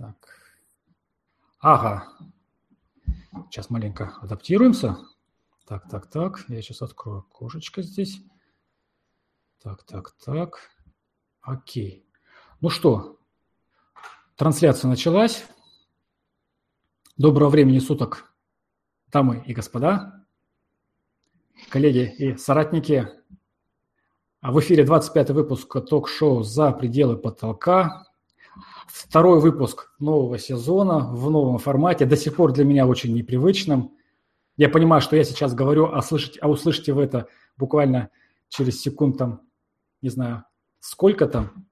Так. Ага. Сейчас маленько адаптируемся. Так, так, так. Я сейчас открою окошечко здесь. Так, так, так. Окей. Ну что, трансляция началась. Доброго времени суток, дамы и господа, коллеги и соратники. А в эфире 25 выпуск ток-шоу «За пределы потолка». Второй выпуск нового сезона в новом формате, до сих пор для меня очень непривычным. Я понимаю, что я сейчас говорю, а, слышите, а услышите вы это буквально через секунд там, не знаю, сколько там.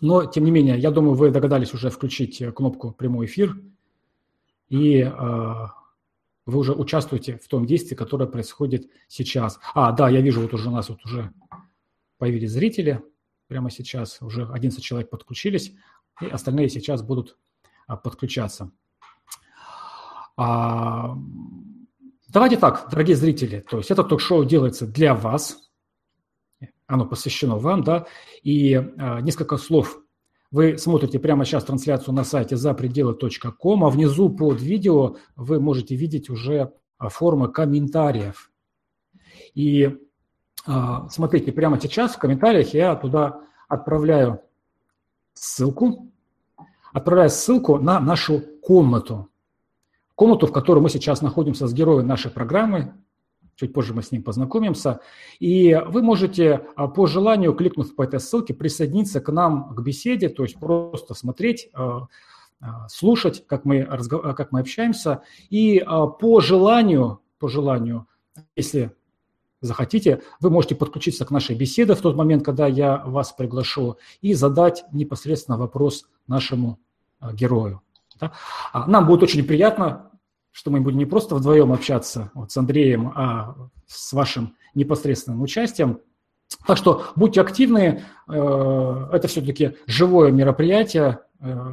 Но, тем не менее, я думаю, вы догадались уже включить кнопку «Прямой эфир», и э, вы уже участвуете в том действии, которое происходит сейчас. А, да, я вижу, вот уже у нас вот уже появились зрители прямо сейчас, уже 11 человек подключились, и остальные сейчас будут а, подключаться. А, давайте так, дорогие зрители, то есть это ток-шоу делается для вас, оно посвящено вам, да, и а, несколько слов. Вы смотрите прямо сейчас трансляцию на сайте запределы.ком, а внизу под видео вы можете видеть уже формы комментариев. И смотрите, прямо сейчас в комментариях я туда отправляю ссылку, отправляю ссылку на нашу комнату. Комнату, в которой мы сейчас находимся с героем нашей программы. Чуть позже мы с ним познакомимся. И вы можете а, по желанию, кликнув по этой ссылке, присоединиться к нам к беседе, то есть просто смотреть, а, слушать, как мы, как мы общаемся. И по желанию, по желанию, если захотите, вы можете подключиться к нашей беседе в тот момент, когда я вас приглашу, и задать непосредственно вопрос нашему а, герою. Да? А нам будет очень приятно, что мы будем не просто вдвоем общаться вот, с Андреем, а с вашим непосредственным участием. Так что будьте активны, э, это все-таки живое мероприятие, Э,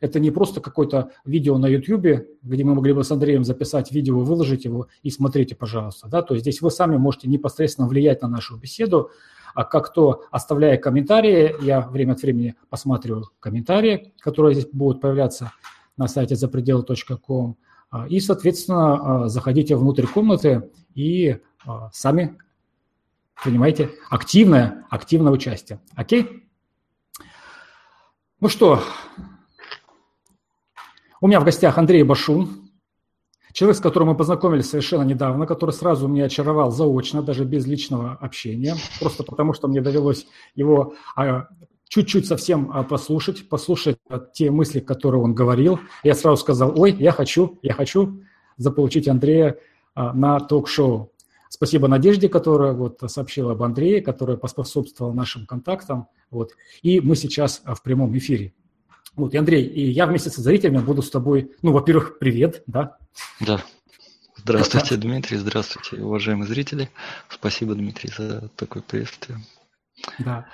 это не просто какое-то видео на YouTube, где мы могли бы с Андреем записать видео, выложить его и смотрите, пожалуйста. Да? То есть здесь вы сами можете непосредственно влиять на нашу беседу, а как то, оставляя комментарии, я время от времени посматриваю комментарии, которые здесь будут появляться на сайте запределы.ком, а, и, соответственно, заходите внутрь комнаты и сами принимайте активное, активное участие. Окей? Ну что, у меня в гостях Андрей Башун, человек, с которым мы познакомились совершенно недавно, который сразу меня очаровал заочно, даже без личного общения, просто потому что мне довелось его а, чуть-чуть совсем а, послушать, послушать те мысли, которые он говорил. Я сразу сказал, ой, я хочу, я хочу заполучить Андрея а, на ток-шоу. Спасибо Надежде, которая вот сообщила об Андрее, которая поспособствовала нашим контактам. Вот. И мы сейчас а, в прямом эфире. Вот, и Андрей, и я вместе со зрителями буду с тобой, ну, во-первых, привет, да? Да. Здравствуйте, Дмитрий, здравствуйте, уважаемые зрители. Спасибо, Дмитрий, за такое приветствие. Да.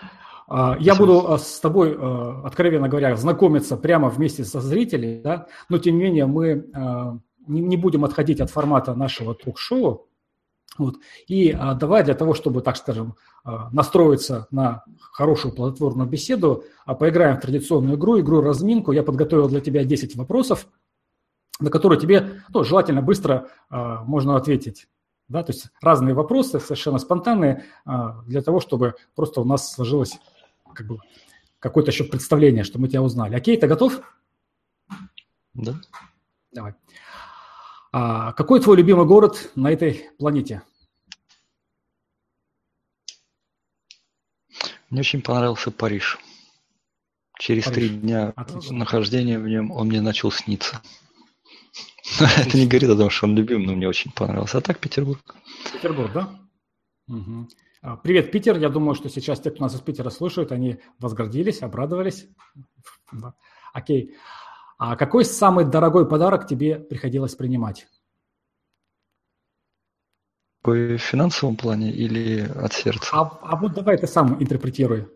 А, я буду а, с тобой, откровенно говоря, знакомиться прямо вместе со зрителями, да? но тем не менее мы не будем отходить от формата нашего ток-шоу, вот. И а, давай для того, чтобы, так скажем, а, настроиться на хорошую плодотворную беседу, а, поиграем в традиционную игру, игру разминку. Я подготовил для тебя 10 вопросов, на которые тебе ну, желательно быстро а, можно ответить. Да? То есть разные вопросы, совершенно спонтанные, а, для того, чтобы просто у нас сложилось как бы, какое-то еще представление, что мы тебя узнали. Окей, ты готов? Да. Давай. А какой твой любимый город на этой планете? Мне очень понравился Париж. Через Париж. три дня Отлично. нахождения в нем он мне начал сниться. Это не говорит о том, что он любим, но мне очень понравился. А так Петербург. Петербург, да? Угу. Привет, Питер. Я думаю, что сейчас те, кто нас из Питера слушают, они возгордились, обрадовались. Да. Окей. А какой самый дорогой подарок тебе приходилось принимать? В финансовом плане или от сердца? А, а вот давай ты сам интерпретируй.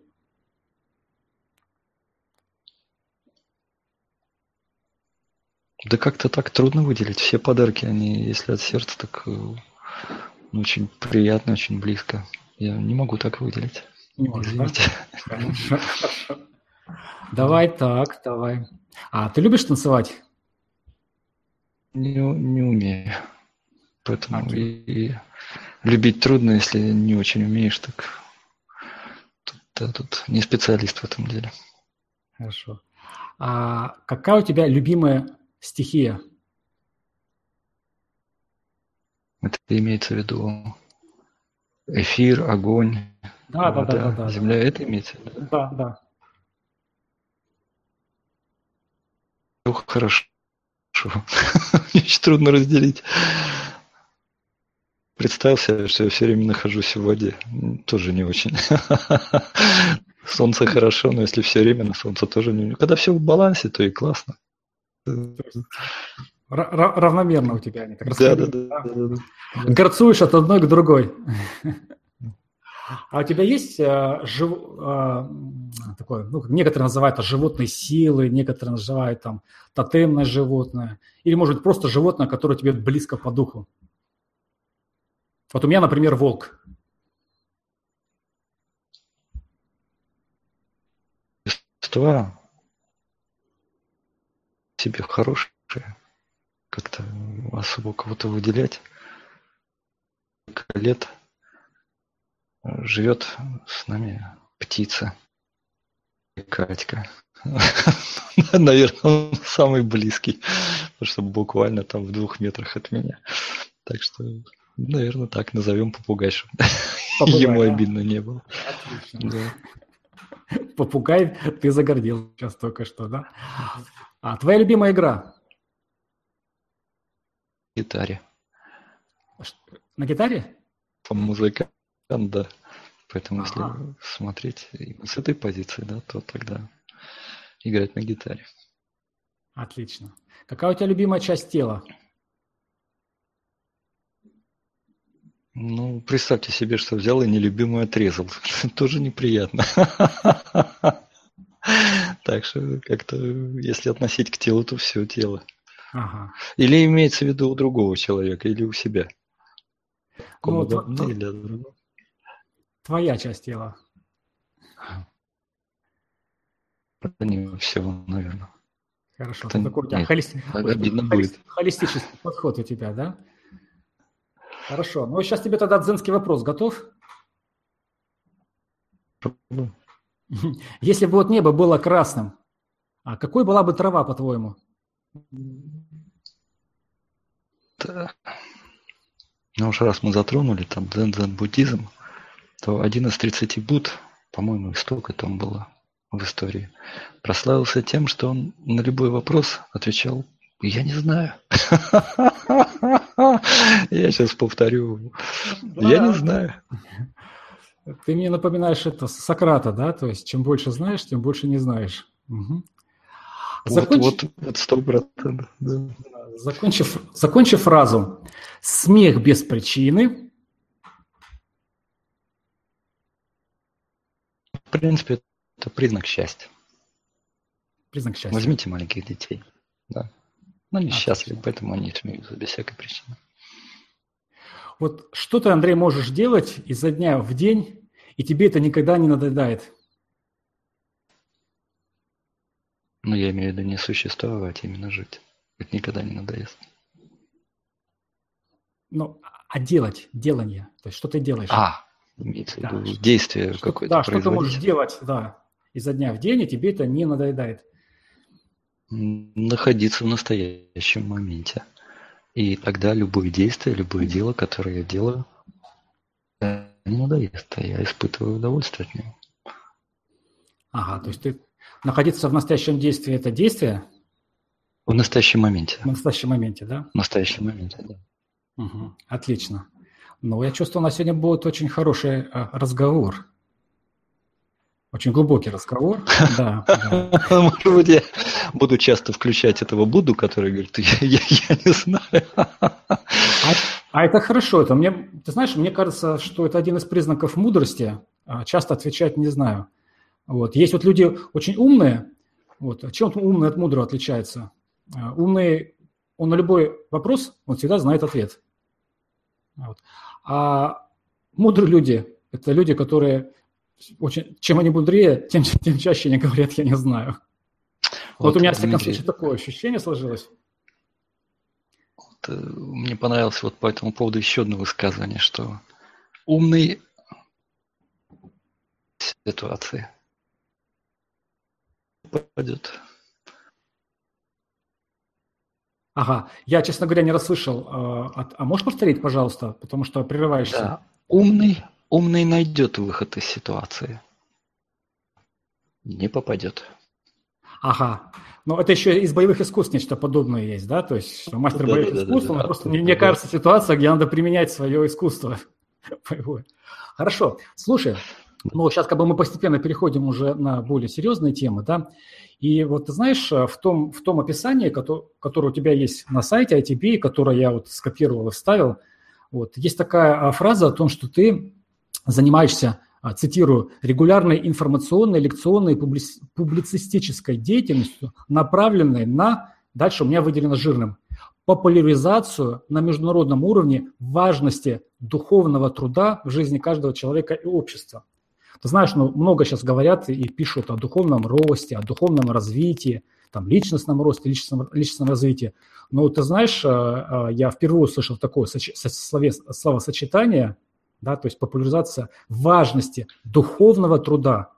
Да как-то так трудно выделить. Все подарки, они, если от сердца, так э, ну, очень приятно, очень близко. Я не могу так выделить. Не можешь, да? Давай так, давай. А ты любишь танцевать? Не, не умею. Поэтому okay. и, и любить трудно, если не очень умеешь, так тут, да, тут не специалист в этом деле. Хорошо. А какая у тебя любимая стихия? Это имеется в виду эфир, огонь, да, вода, да, да, да, земля. Да. Это имеется в виду? Да, да. Хорошо. Очень трудно разделить. Представил себе, что я все время нахожусь в воде. Тоже не очень. Солнце хорошо, но если все время на солнце тоже не... Когда все в балансе, то и классно. Равномерно у тебя они так да, да, да, да, да. Горцуешь от одной к другой. А у тебя есть а, жив, а, такое, ну, некоторые называют это животные силы, некоторые называют там тотемное животное, или, может быть, просто животное, которое тебе близко по духу? Вот у меня, например, волк. Существа тебе хорошие, как-то особо кого-то выделять. Лет живет с нами птица. Катька. Наверное, он самый близкий, потому что буквально там в двух метрах от меня. Так что Наверное, так назовем попугай, чтобы ему да? обидно не было. Отлично. Да. Попугай, ты загордил сейчас только что, да? А твоя любимая игра? Гитаре. На гитаре? По музыкант, да. Поэтому ага. если смотреть с этой позиции, да, то тогда играть на гитаре. Отлично. Какая у тебя любимая часть тела? Ну, представьте себе, что взял и нелюбимую отрезал. Тоже неприятно. Так что как-то, если относить к телу, то все тело. Ага. Или имеется в виду у другого человека, или у себя. Ну, или другого. Твоя часть тела. Не всего, наверное. Хорошо. Это, такой у тебя холисти... холистический подход у тебя, да? Хорошо. Ну, сейчас тебе тогда дзенский вопрос. Готов? Если бы вот небо было красным, а какой была бы трава, по-твоему? Да. Ну уж раз мы затронули там дзен-дзен-буддизм, то один из 30 Буд, по-моему, столько там было в истории, прославился тем, что он на любой вопрос отвечал «Я не знаю». Я сейчас повторю. Я не знаю. Ты мне напоминаешь это Сократа, да? То есть, чем больше знаешь, тем больше не знаешь. Угу. Законч... Вот, вот, сто процентов. Да. Закончив, закончив фразу «смех без причины», в принципе, это признак счастья. Признак счастья. Возьмите маленьких детей. Да. Но они счастливы, поэтому они смеются без всякой причины. Вот что ты, Андрей, можешь делать изо дня в день, и тебе это никогда не надоедает? Ну, я имею в виду не существовать, а именно жить. Это никогда не надоест. Ну, а делать, делание. То есть что ты делаешь? А, имеется в виду да, действие какое-то Да, что ты можешь делать, да, изо дня в день, и тебе это не надоедает находиться в настоящем моменте. И тогда любое действие, любое дело, которое я делаю, не надоест, а я испытываю удовольствие от него. Ага, то есть ты находиться в настоящем действии – это действие? В настоящем моменте. В настоящем моменте, да? В настоящем моменте, да. Угу, отлично. Ну, я чувствую, у нас сегодня будет очень хороший а, разговор. Очень глубокий разговор. Да, Может быть, я буду часто включать этого Будду, который говорит, я, не знаю. А, а это хорошо. Это мне, ты знаешь, мне кажется, что это один из признаков мудрости. А, часто отвечать не знаю. Вот. Есть вот люди очень умные. Вот. Чем умный от мудрого отличается? А, умный, он на любой вопрос, он всегда знает ответ. Вот. А мудрые люди – это люди, которые Очень, чем они мудрее, тем, тем чаще они говорят, я не знаю. Вот, вот у меня, в всяком случае, такое ощущение сложилось. Вот, э, мне понравилось вот по этому поводу еще одно высказывание, что умный ситуации пойдет. Ага, я, честно говоря, не расслышал. А, а можешь повторить, пожалуйста, потому что прерываешься? Да. Умный, умный найдет выход из ситуации. Не попадет. Ага. Но это еще из боевых искусств нечто подобное есть, да? То есть мастер да, боевых да, искусств, да, да, просто да, мне да. кажется ситуация, где надо применять свое искусство боевое. Хорошо. Слушай, ну сейчас как бы мы постепенно переходим уже на более серьезные темы, да? И вот ты знаешь, в том, в том описании, которое, которое у тебя есть на сайте ITB, которое я вот скопировал и вставил, вот, есть такая а, фраза о том, что ты занимаешься, а, цитирую, регулярной информационной, лекционной, публицистической деятельностью, направленной на, дальше у меня выделено жирным, популяризацию на международном уровне важности духовного труда в жизни каждого человека и общества. Ты знаешь, ну, много сейчас говорят и пишут о духовном росте, о духовном развитии, там, личностном росте, личностном, личностном развитии. Но ты знаешь, э, э, я впервые услышал такое словосочетание, да, то есть популяризация важности духовного труда.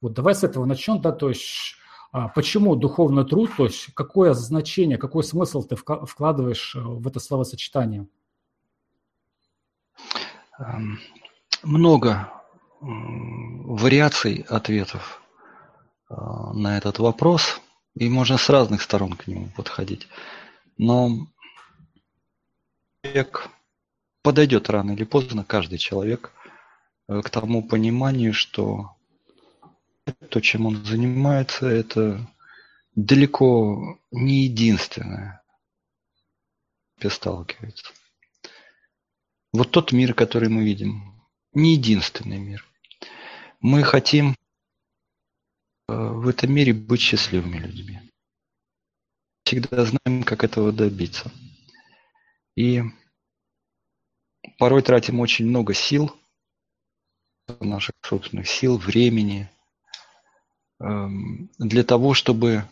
Вот давай с этого начнем, да, то есть а, почему духовный труд, то есть какое значение, какой смысл ты вкладываешь э, в это словосочетание? Эм, много вариаций ответов а, на этот вопрос, и можно с разных сторон к нему подходить. Но человек подойдет рано или поздно, каждый человек, э, к тому пониманию, что то, чем он занимается, это далеко не единственное, сталкивается. Вот тот мир, который мы видим, не единственный мир. Мы хотим э, в этом мире быть счастливыми людьми. Всегда знаем, как этого добиться. И порой тратим очень много сил, наших собственных сил, времени, эм, для того, чтобы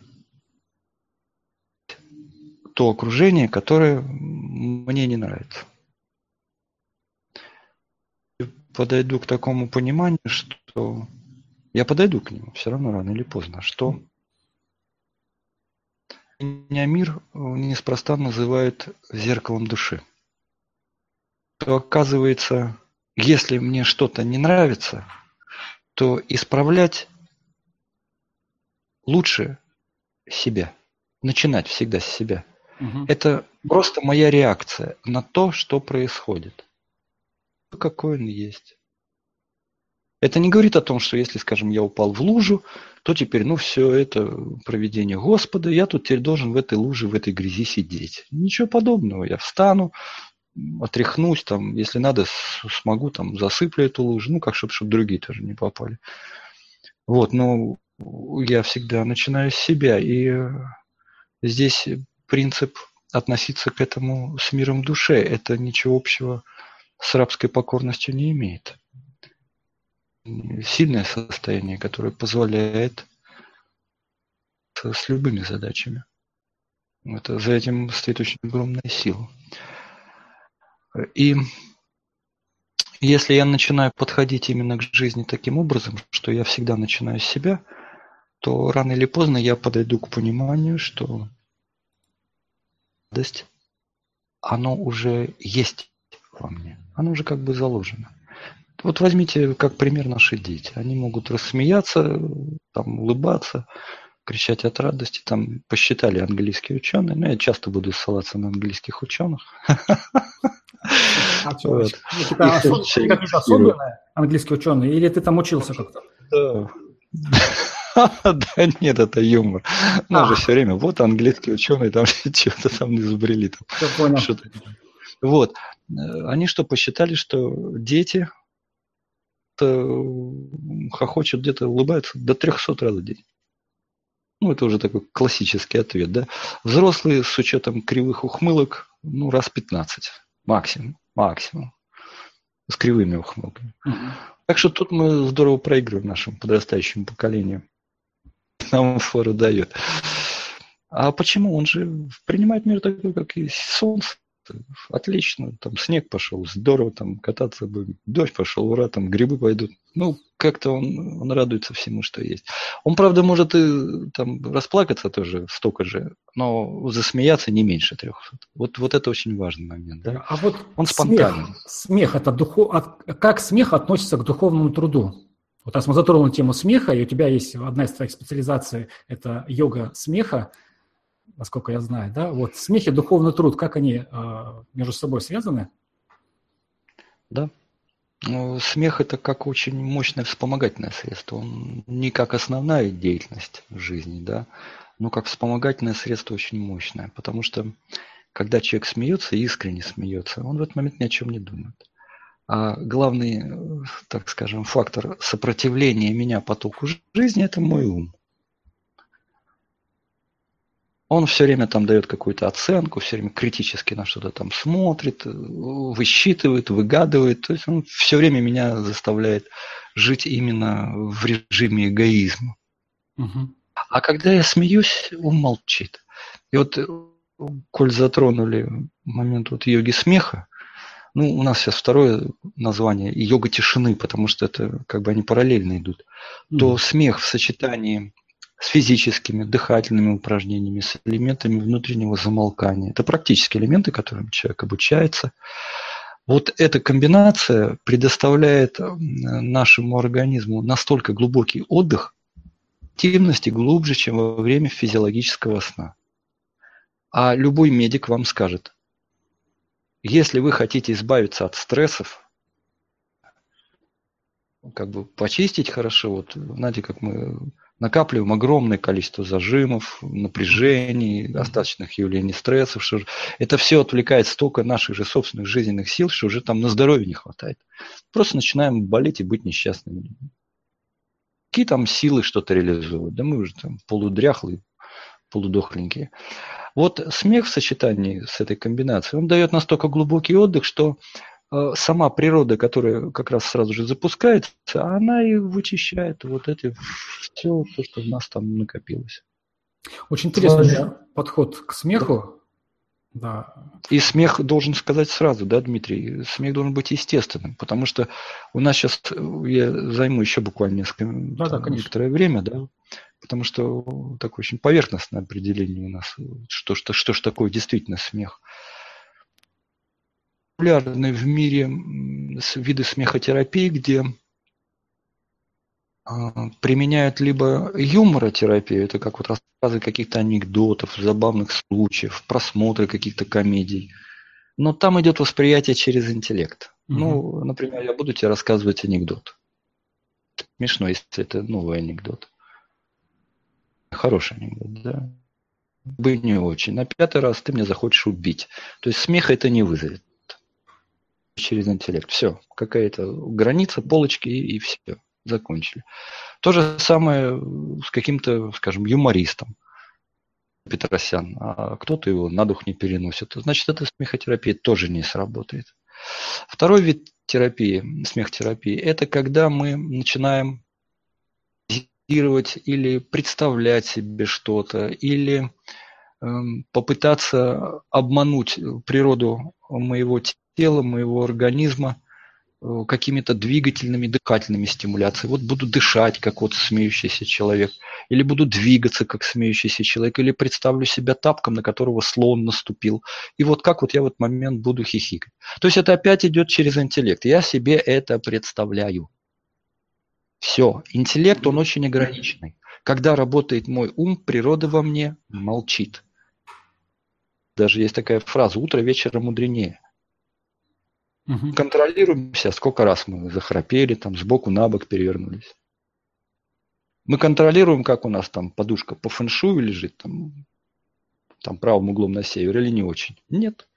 то окружение, которое мне не нравится подойду к такому пониманию, что я подойду к нему все равно рано или поздно, что меня мир неспроста называют зеркалом души. То оказывается, если мне что-то не нравится, то исправлять лучше себя. Начинать всегда с себя. Угу. Это просто моя реакция на то, что происходит какой он есть. Это не говорит о том, что если, скажем, я упал в лужу, то теперь, ну, все это проведение Господа, я тут теперь должен в этой луже, в этой грязи сидеть. Ничего подобного. Я встану, отряхнусь, там, если надо, смогу, там, засыплю эту лужу, ну, как чтобы, чтобы другие тоже не попали. Вот, но я всегда начинаю с себя, и здесь принцип относиться к этому с миром душе, это ничего общего с рабской покорностью не имеет. Сильное состояние, которое позволяет с любыми задачами. Это, за этим стоит очень огромная сила. И если я начинаю подходить именно к жизни таким образом, что я всегда начинаю с себя, то рано или поздно я подойду к пониманию, что радость, оно уже есть во мне. Оно уже как бы заложено. Вот возьмите как пример наши дети. Они могут рассмеяться, там, улыбаться, кричать от радости. Там посчитали английские ученые. Но я часто буду ссылаться на английских ученых. А особенные английские ученые? Или ты там учился как-то? Да. Нет, это юмор. Мы же все время, вот английские ученые там что-то там изобрели. Понял. Вот. Они что, посчитали, что дети хохочут где-то, улыбаются до 300 раз в день. Ну, это уже такой классический ответ, да. Взрослые с учетом кривых ухмылок, ну, раз 15. Максимум. Максимум. с кривыми ухмылками. Угу. Так что тут мы здорово проигрываем нашему подрастающему поколению. Нам фору дает. А почему? Он же принимает мир такой, как есть солнце. Отлично, там снег пошел, здорово, там кататься бы, дождь пошел, ура, там грибы пойдут. Ну, как-то он, он радуется всему, что есть. Он, правда, может и там расплакаться тоже столько же, но засмеяться не меньше трех. Вот, вот это очень важный момент. Да? А вот он спонтанный. Смех, смех это духов... как смех относится к духовному труду? Вот раз мы затронули тему смеха, и у тебя есть одна из твоих специализаций – это йога смеха, насколько я знаю, да? Вот смех и духовный труд, как они э, между собой связаны? Да. Ну, смех это как очень мощное вспомогательное средство. Он не как основная деятельность в жизни, да, но как вспомогательное средство очень мощное. Потому что когда человек смеется, искренне смеется, он в этот момент ни о чем не думает. А главный, так скажем, фактор сопротивления меня потоку жизни – это мой ум. Он все время там дает какую-то оценку, все время критически на что-то там смотрит, высчитывает, выгадывает. То есть он все время меня заставляет жить именно в режиме эгоизма. Угу. А когда я смеюсь, он молчит. И вот, коль затронули момент вот йоги смеха, ну, у нас сейчас второе название – йога тишины, потому что это как бы они параллельно идут. Mm. То смех в сочетании с физическими, дыхательными упражнениями, с элементами внутреннего замолкания. Это практические элементы, которым человек обучается. Вот эта комбинация предоставляет нашему организму настолько глубокий отдых, активности глубже, чем во время физиологического сна. А любой медик вам скажет, если вы хотите избавиться от стрессов, как бы почистить хорошо, вот знаете, как мы накапливаем огромное количество зажимов, напряжений, достаточных явлений стрессов, что это все отвлекает столько наших же собственных жизненных сил, что уже там на здоровье не хватает. Просто начинаем болеть и быть несчастными. Какие там силы что-то реализовывать? Да мы уже там полудряхлые, полудохленькие. Вот смех в сочетании с этой комбинацией, он дает настолько глубокий отдых, что сама природа, которая как раз сразу же запускается, она и вычищает вот это все, то, что у нас там накопилось. Очень интересный Сложно. подход к смеху. Да. И смех должен сказать сразу, да, Дмитрий, смех должен быть естественным, потому что у нас сейчас, я займу еще буквально несколько, да, там, да, некоторое время, да, потому что такое очень поверхностное определение у нас, что, что, что ж такое действительно смех популярны в мире виды смехотерапии, где а, применяют либо юморотерапию, это как вот рассказы каких-то анекдотов, забавных случаев, просмотры каких-то комедий. Но там идет восприятие через интеллект. Угу. Ну, например, я буду тебе рассказывать анекдот. Смешно, если это новый анекдот. Хороший анекдот, да? Бы не очень. На пятый раз ты меня захочешь убить. То есть смеха это не вызовет через интеллект. Все, какая-то граница, полочки и, и все, закончили. То же самое с каким-то, скажем, юмористом. Петросян, а кто-то его на дух не переносит. Значит, эта смехотерапия тоже не сработает. Второй вид терапии, смехотерапии, это когда мы начинаем или представлять себе что-то, или э, попытаться обмануть природу моего тела, моего организма э, какими-то двигательными, дыхательными стимуляциями. Вот буду дышать, как вот смеющийся человек, или буду двигаться, как смеющийся человек, или представлю себя тапком, на которого слон наступил. И вот как вот я в этот момент буду хихикать. То есть это опять идет через интеллект. Я себе это представляю. Все. Интеллект, он очень ограниченный. Когда работает мой ум, природа во мне молчит. Даже есть такая фраза «утро вечера мудренее». Угу. Контролируем себя, сколько раз мы захрапели, там сбоку на бок перевернулись. Мы контролируем, как у нас там подушка по фэншую лежит, там, там правым углом на север или не очень. Нет.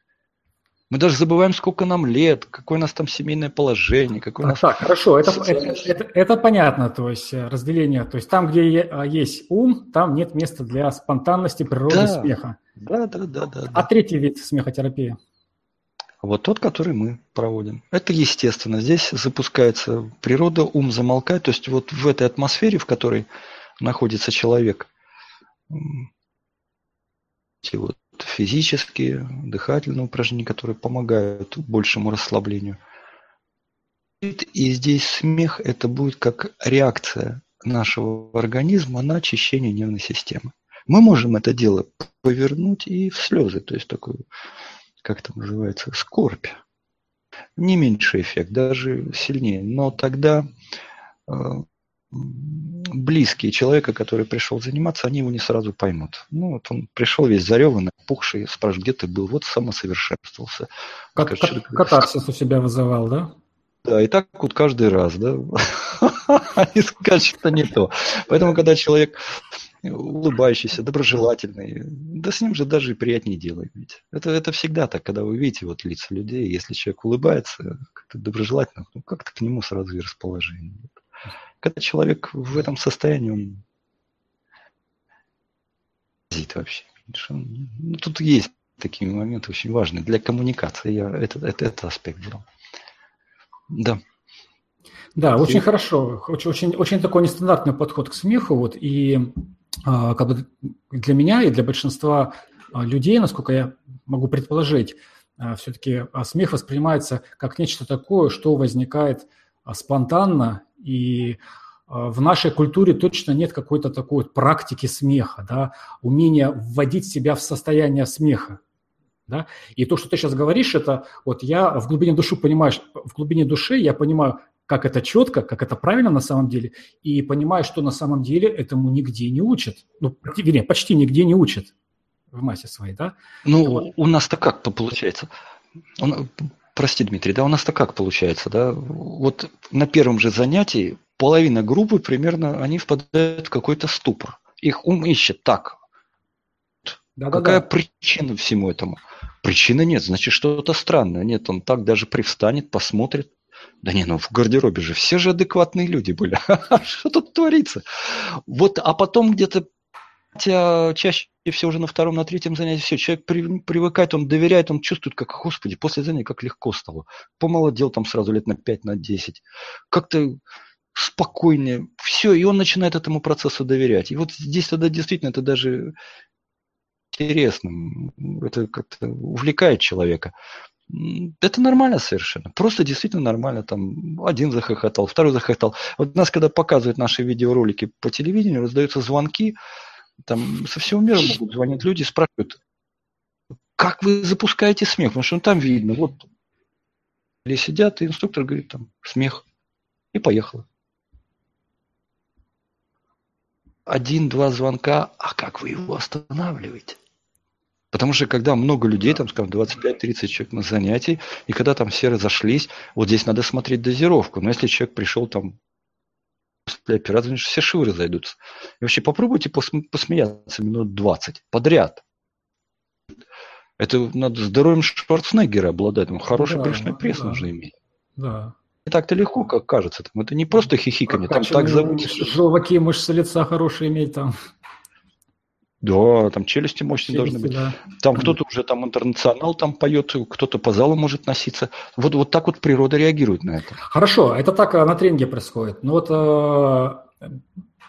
Мы даже забываем, сколько нам лет, какое у нас там семейное положение, какое у нас... Так, хорошо, это, это, это, это понятно, то есть э, разделение. То есть там, где а, есть ум, там нет места для спонтанности, природы, да, смеха. Да, да, да, да. А да. третий вид смехотерапии? вот тот, который мы проводим. Это естественно. Здесь запускается природа, ум замолкает. То есть вот в этой атмосфере, в которой находится человек, вот физические, дыхательные упражнения, которые помогают большему расслаблению. И здесь смех – это будет как реакция нашего организма на очищение нервной системы. Мы можем это дело повернуть и в слезы, то есть такую, как это называется, скорбь. Не меньший эффект, даже сильнее. Но тогда э, близкие человека, который пришел заниматься, они его не сразу поймут. Ну, вот он пришел весь зареванный, пухший, спрашивает, где ты был? Вот самосовершенствовался. Как, как, катарсис у себя вызывал, да? Да, и так вот каждый раз, да. Они скажут, что не то. Поэтому, когда человек улыбающийся, доброжелательный, да с ним же даже и приятнее дело иметь. Это, это всегда так, когда вы видите вот лица людей, если человек улыбается, как-то доброжелательно, ну, как-то к нему сразу и расположение. Когда человек в этом состоянии, он вообще. Ну, тут есть такие моменты очень важные для коммуникации. Я этот, этот, этот аспект взял. Да. Да, очень хорошо. Очень, очень, очень такой нестандартный подход к смеху. Вот, и а, как бы для меня и для большинства а, людей, насколько я могу предположить, а, все-таки смех воспринимается как нечто такое, что возникает спонтанно, и в нашей культуре точно нет какой-то такой практики смеха, да, умения вводить себя в состояние смеха. Да? И то, что ты сейчас говоришь, это вот я в глубине души понимаешь, в глубине души я понимаю, как это четко, как это правильно на самом деле, и понимаю, что на самом деле этому нигде не учат. Ну, вернее, почти нигде не учат в массе своей, да? Ну, вот. у нас-то как-то получается. Прости, Дмитрий, да, у нас-то как получается, да? Вот на первом же занятии половина группы примерно, они впадают в какой-то ступор. Их ум ищет так. Да, Какая да, да. причина всему этому? Причины нет, значит что-то странное. Нет, он так даже привстанет, посмотрит. Да не, ну в гардеробе же все же адекватные люди были. Что тут творится? Вот, а потом где-то Хотя чаще всего уже на втором, на третьем занятии все, человек при, привыкает, он доверяет, он чувствует, как, господи, после занятия как легко стало. Помолодел там сразу лет на 5, на 10. Как-то спокойнее. Все, и он начинает этому процессу доверять. И вот здесь тогда действительно это даже интересным. Это как-то увлекает человека. Это нормально совершенно. Просто действительно нормально. Там один захохотал, второй захохотал. Вот нас, когда показывают наши видеоролики по телевидению, раздаются звонки. Там со всего мира могут звонить люди, спрашивают, как вы запускаете смех? Потому что ну, там видно, вот или сидят, и инструктор говорит там смех. И поехало. Один-два звонка, а как вы его останавливаете? Потому что когда много людей, там, скажем, 25-30 человек на занятии, и когда там все разошлись, вот здесь надо смотреть дозировку. Но если человек пришел там после операции, значит, все шивы разойдутся. И вообще попробуйте посмеяться минут 20 подряд. Это надо здоровьем Шварценеггера обладать. Ну, хороший да, брюшной пресс да, нужно иметь. Да. Не так-то легко, как кажется. Там, это не просто хихиканье, там так зовут. Желваки, мышцы лица хорошие иметь там. Да, там челюсти мощные челюсти, должны быть. Да. Там кто-то уже там интернационал там поет, кто-то по залу может носиться. Вот, вот так вот природа реагирует на это. Хорошо, это так на тренинге происходит. Ну вот э,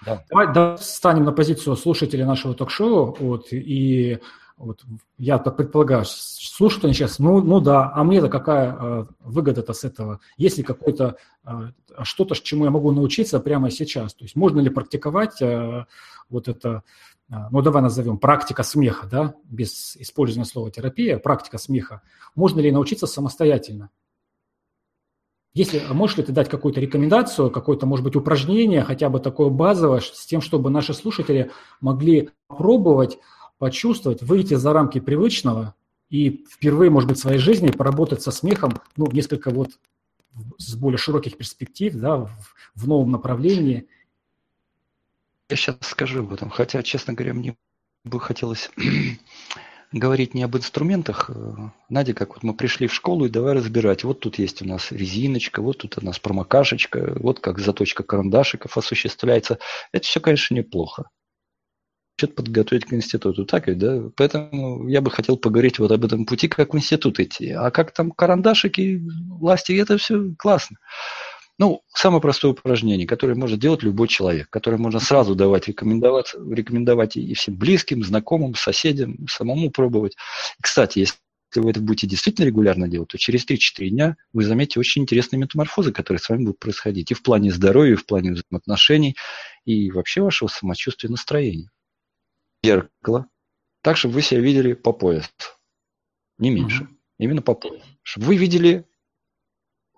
да. давай, давай встанем на позицию слушателя нашего ток-шоу. Вот, и вот я так предполагаю, слушают они сейчас, ну, ну да, а мне-то какая э, выгода-то с этого? Есть ли какое-то э, что-то, чему я могу научиться прямо сейчас? То есть можно ли практиковать э, вот это ну давай назовем практика смеха, да, без использования слова терапия, практика смеха, можно ли научиться самостоятельно? Если, а можешь ли ты дать какую-то рекомендацию, какое-то, может быть, упражнение, хотя бы такое базовое, с тем, чтобы наши слушатели могли попробовать, почувствовать, выйти за рамки привычного и впервые, может быть, в своей жизни поработать со смехом, ну, несколько вот с более широких перспектив, да, в, в новом направлении – я сейчас скажу об этом. Хотя, честно говоря, мне бы хотелось говорить не об инструментах. Надя, как вот мы пришли в школу и давай разбирать. Вот тут есть у нас резиночка, вот тут у нас промокашечка, вот как заточка карандашиков осуществляется. Это все, конечно, неплохо. что-то подготовить к институту. Так ведь, да? Поэтому я бы хотел поговорить вот об этом пути, как в институт идти. А как там карандашики, власти, это все классно. Ну, самое простое упражнение, которое может делать любой человек, которое можно сразу давать, рекомендовать, рекомендовать и всем близким, знакомым, соседям, самому пробовать. Кстати, если вы это будете действительно регулярно делать, то через 3-4 дня вы заметите очень интересные метаморфозы, которые с вами будут происходить и в плане здоровья, и в плане взаимоотношений, и вообще вашего самочувствия и настроения. Зеркало. Так, чтобы вы себя видели по пояс. Не меньше. Mm-hmm. Именно по пояс. Чтобы вы видели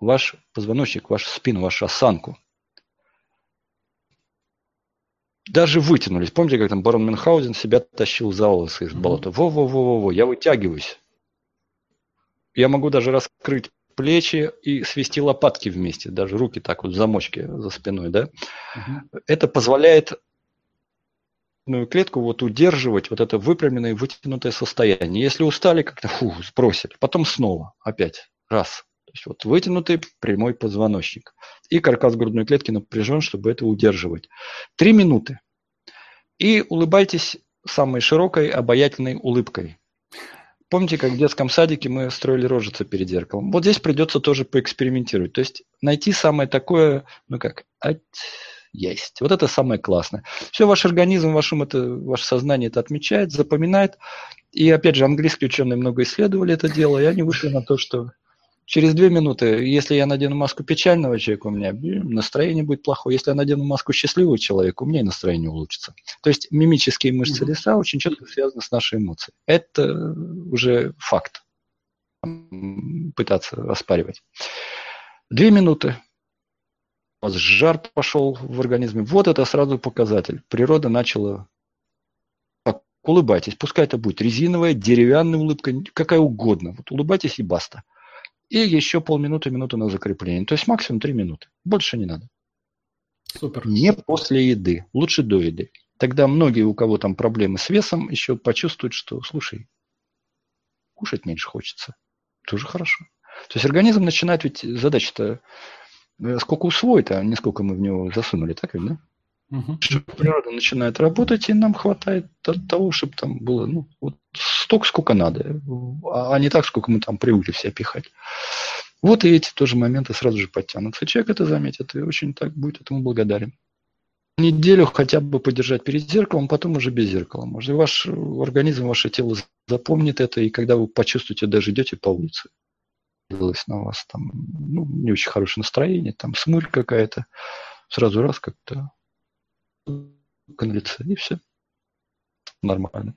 ваш позвоночник, вашу спину, вашу осанку. Даже вытянулись. Помните, как там барон Мюнхгаузен себя тащил за волосы из болота? Во-во-во-во-во, я вытягиваюсь. Я могу даже раскрыть плечи и свести лопатки вместе, даже руки так вот в замочке за спиной, да. Угу. Это позволяет клетку вот удерживать вот это выпрямленное и вытянутое состояние. Если устали, как-то фу, сбросили, потом снова опять раз, то есть вот вытянутый прямой позвоночник. И каркас грудной клетки напряжен, чтобы это удерживать. Три минуты. И улыбайтесь самой широкой обаятельной улыбкой. Помните, как в детском садике мы строили рожицы перед зеркалом? Вот здесь придется тоже поэкспериментировать. То есть найти самое такое, ну как, есть. Вот это самое классное. Все, ваш организм, вашим это, ваше сознание это отмечает, запоминает. И опять же, английские ученые много исследовали это дело, и они вышли на то, что Через две минуты, если я надену маску печального человека, у меня настроение будет плохое. Если я надену маску счастливого человека, у меня и настроение улучшится. То есть мимические мышцы лица очень четко связаны с нашей эмоцией. Это уже факт. Пытаться оспаривать. Две минуты. У вас жар пошел в организме. Вот это сразу показатель. Природа начала улыбайтесь. Пускай это будет резиновая, деревянная улыбка, какая угодно. Вот улыбайтесь и баста. И еще полминуты, минуту на закрепление. То есть максимум три минуты. Больше не надо. Супер. Не после еды. Лучше до еды. Тогда многие, у кого там проблемы с весом, еще почувствуют, что, слушай, кушать меньше хочется. Тоже хорошо. То есть организм начинает, ведь задача-то э, сколько усвоит, а не сколько мы в него засунули, так ведь, да? Угу. Природа начинает работать, и нам хватает того, чтобы там было ну, вот столько, сколько надо, а не так, сколько мы там привыкли все пихать. Вот и эти тоже моменты сразу же подтянутся. Человек это заметит и очень так будет этому благодарен. Неделю хотя бы подержать перед зеркалом, потом уже без зеркала. Может, ваш организм, ваше тело запомнит это, и когда вы почувствуете, даже идете по улице, на вас там ну, не очень хорошее настроение, там смырь какая-то, сразу раз как-то конвенция, и все. Нормально.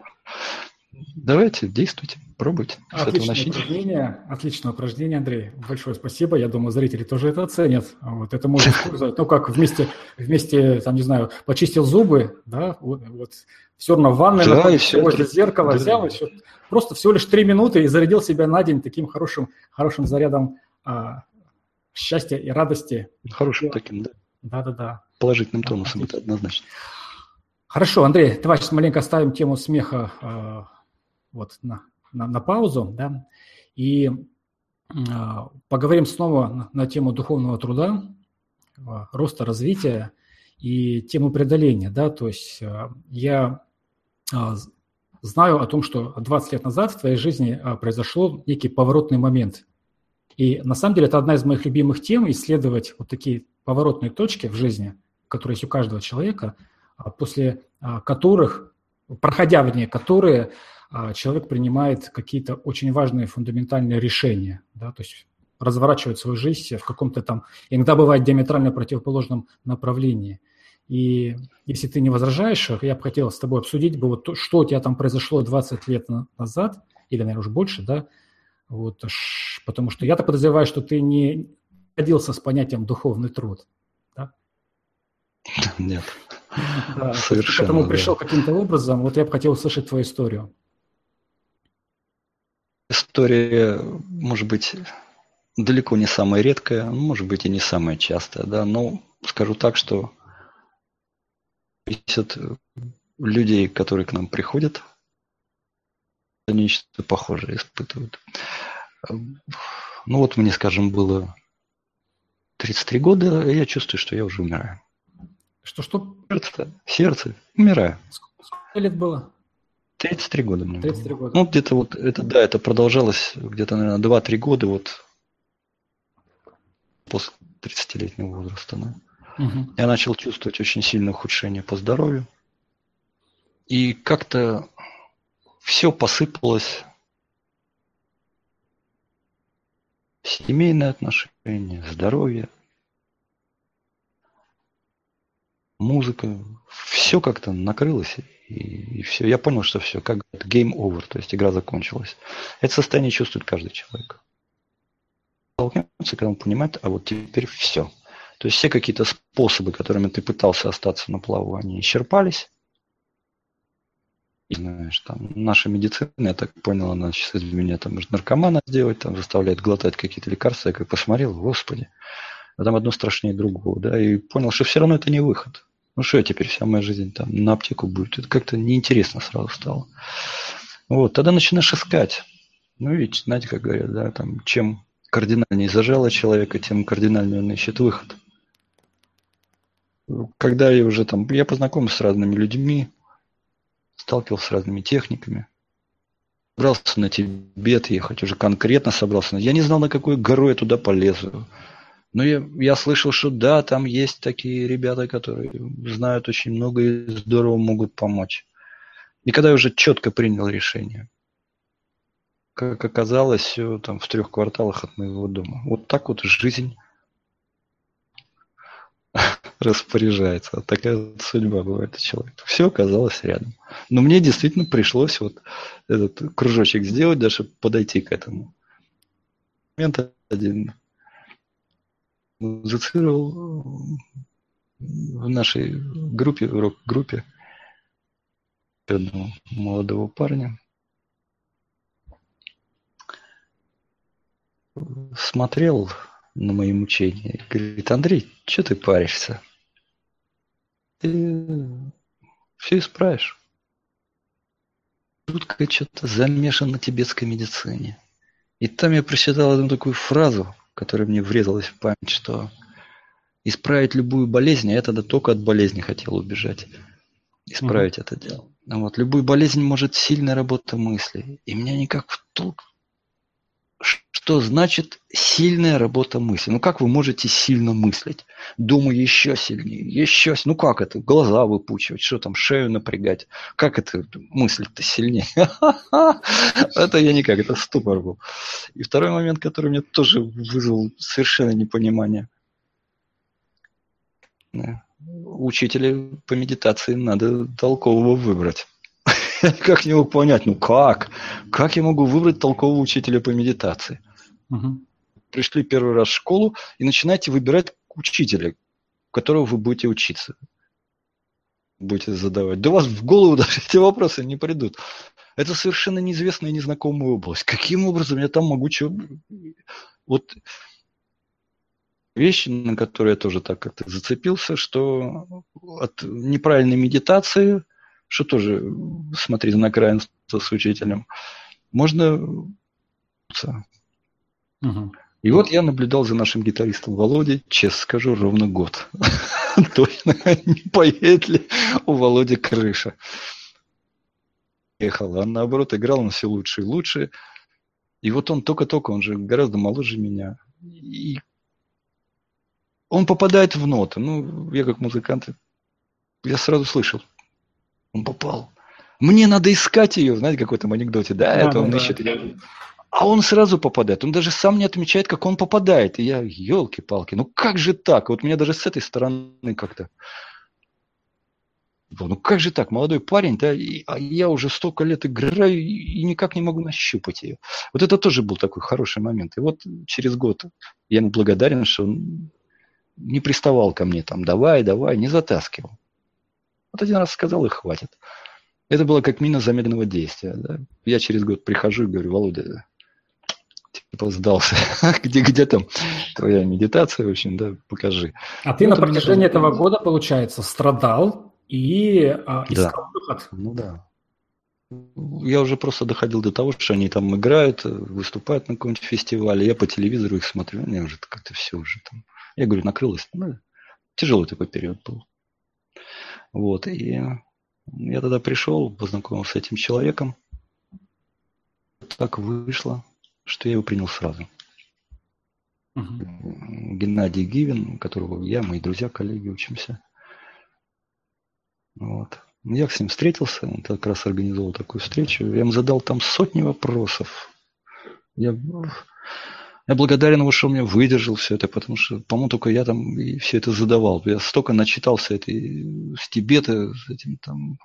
Давайте, действуйте, пробуйте. Отличное упражнение, отличное упражнение, Андрей. Большое спасибо. Я думаю, зрители тоже это оценят. Вот это можно использовать. Ну, как вместе, вместе, там, не знаю, почистил зубы, да, вот, вот все равно в ванной, да, находишься возле зеркала, да. взял еще, просто всего лишь три минуты и зарядил себя на день таким хорошим, хорошим зарядом а, счастья и радости. Хорошим таким, да. Да-да-да. Положительным тонусом, это однозначно. Хорошо, Андрей, давайте маленько оставим тему смеха э, вот на, на, на паузу, да, и э, поговорим снова на, на тему духовного труда, э, роста, развития и тему преодоления, да, то есть э, я э, знаю о том, что 20 лет назад в твоей жизни э, произошел некий поворотный момент, и на самом деле это одна из моих любимых тем, исследовать вот такие поворотные точки в жизни, которые есть у каждого человека, а после а, которых, проходя в ней, которые а, человек принимает какие-то очень важные фундаментальные решения, да, то есть разворачивает свою жизнь в каком-то там, иногда бывает диаметрально противоположном направлении. И если ты не возражаешь, я бы хотел с тобой обсудить, бы вот, что у тебя там произошло 20 лет назад, или, наверное, уже больше, да, вот, потому что я-то подозреваю, что ты не родился с понятием духовный труд. Да? Нет. Да, Совершенно. К этому пришел каким-то образом. Вот я бы хотел услышать твою историю. История, может быть, далеко не самая редкая, может быть и не самая частая, да, но скажу так, что 50 людей, которые к нам приходят, они что-то похожее испытывают. Ну вот мне, скажем, было 33 года, я чувствую, что я уже умираю. Что-что? Сердце, сердце, умираю. Сколько лет было? 33 года мне 33 года. Ну, где-то вот, это, да, это продолжалось где-то, наверное, 2-3 года вот после 30-летнего возраста. Да. Угу. Я начал чувствовать очень сильное ухудшение по здоровью. И как-то все посыпалось. Семейные отношения, здоровье, музыка, все как-то накрылось, и, и все. Я понял, что все, как game over, то есть игра закончилась. Это состояние чувствует каждый человек. Столкнется, когда он понимает, а вот теперь все. То есть все какие-то способы, которыми ты пытался остаться на плаву, они исчерпались. И, знаешь, там, наша медицина, я так понял, она сейчас из меня там наркомана сделать, там заставляет глотать какие-то лекарства. Я как посмотрел, господи, а там одно страшнее другого, да, и понял, что все равно это не выход. Ну что я теперь, вся моя жизнь там на аптеку будет? Это как-то неинтересно сразу стало. Вот, тогда начинаешь искать. Ну, видите, знаете, как говорят, да, там, чем кардинальнее зажало человека, тем кардинальнее он ищет выход когда я уже там, я познакомился с разными людьми, сталкивался с разными техниками, собрался на Тибет ехать, уже конкретно собрался. Я не знал, на какую гору я туда полезу. Но я, я слышал, что да, там есть такие ребята, которые знают очень много и здорово могут помочь. И когда я уже четко принял решение, как оказалось, все там в трех кварталах от моего дома. Вот так вот жизнь распоряжается. Такая судьба бывает у человека. Все оказалось рядом. Но мне действительно пришлось вот этот кружочек сделать, даже подойти к этому. Момент один музицировал в нашей группе, рок-группе одного молодого парня. Смотрел на мои мучения. Говорит, Андрей, что ты паришься? Ты все исправишь. Жутко что-то замешан на тибетской медицине. И там я прочитал одну такую фразу, которая мне врезалась в память, что исправить любую болезнь, а я тогда только от болезни хотел убежать. Исправить mm-hmm. это дело. Вот, любую болезнь может сильная работа мысли. И меня никак в толк что значит сильная работа мысли? Ну как вы можете сильно мыслить? Думаю еще сильнее, еще... Ну как это? Глаза выпучивать, что там, шею напрягать? Как это мыслить-то сильнее? Это я никак, это ступор был. И второй момент, который мне тоже вызвал совершенно непонимание. Учителя по медитации надо толкового выбрать. как не понять, ну как? Как я могу выбрать толкового учителя по медитации? Угу. Пришли первый раз в школу и начинаете выбирать учителя, которого вы будете учиться. Будете задавать. Да у вас в голову даже эти вопросы не придут. Это совершенно неизвестная и незнакомая область. Каким образом я там могу что... Вот вещи, на которые я тоже так как-то зацепился, что от неправильной медитации, что тоже смотри на равенство с учителем, можно Угу. И вот я наблюдал за нашим гитаристом Володей, честно скажу, ровно год. Точно не поедет ли у Володи крыша. Ехал, а наоборот играл он все лучше и лучше. И вот он только-только, он же гораздо моложе меня. И он попадает в ноты. Ну, я как музыкант, я сразу слышал. Он попал. Мне надо искать ее, знаете, какой там анекдоте, да, да это он да, ищет. Да. А он сразу попадает. Он даже сам не отмечает, как он попадает. И я, елки-палки, ну как же так? Вот меня даже с этой стороны как-то... Ну как же так, молодой парень, да, и, а я уже столько лет играю и никак не могу нащупать ее. Вот это тоже был такой хороший момент. И вот через год я ему благодарен, что он не приставал ко мне там, давай, давай, не затаскивал. Вот один раз сказал и хватит. Это было как мина замедленного действия. Да? Я через год прихожу и говорю, Володя, типа сдался. где, где там твоя медитация, в общем, да, покажи. А ты ну, на протяжении этого года, получается, страдал и а, искал да. выход. Ну да. Я уже просто доходил до того, что они там играют, выступают на каком-нибудь фестивале. Я по телевизору их смотрю, мне уже как-то все уже там. Я говорю, накрылось. Ну, тяжелый такой период был. Вот, и Я тогда пришел, познакомился с этим человеком. Так вышло, что я его принял сразу. Угу. Геннадий Гивин, которого я, мои друзья, коллеги учимся. Вот. Я с ним встретился, он как раз организовал такую встречу. Я ему задал там сотни вопросов. Я, я благодарен ему, что он меня выдержал все это, потому что, по-моему, только я там и все это задавал. Я столько начитался этой, с Тибета, с этим там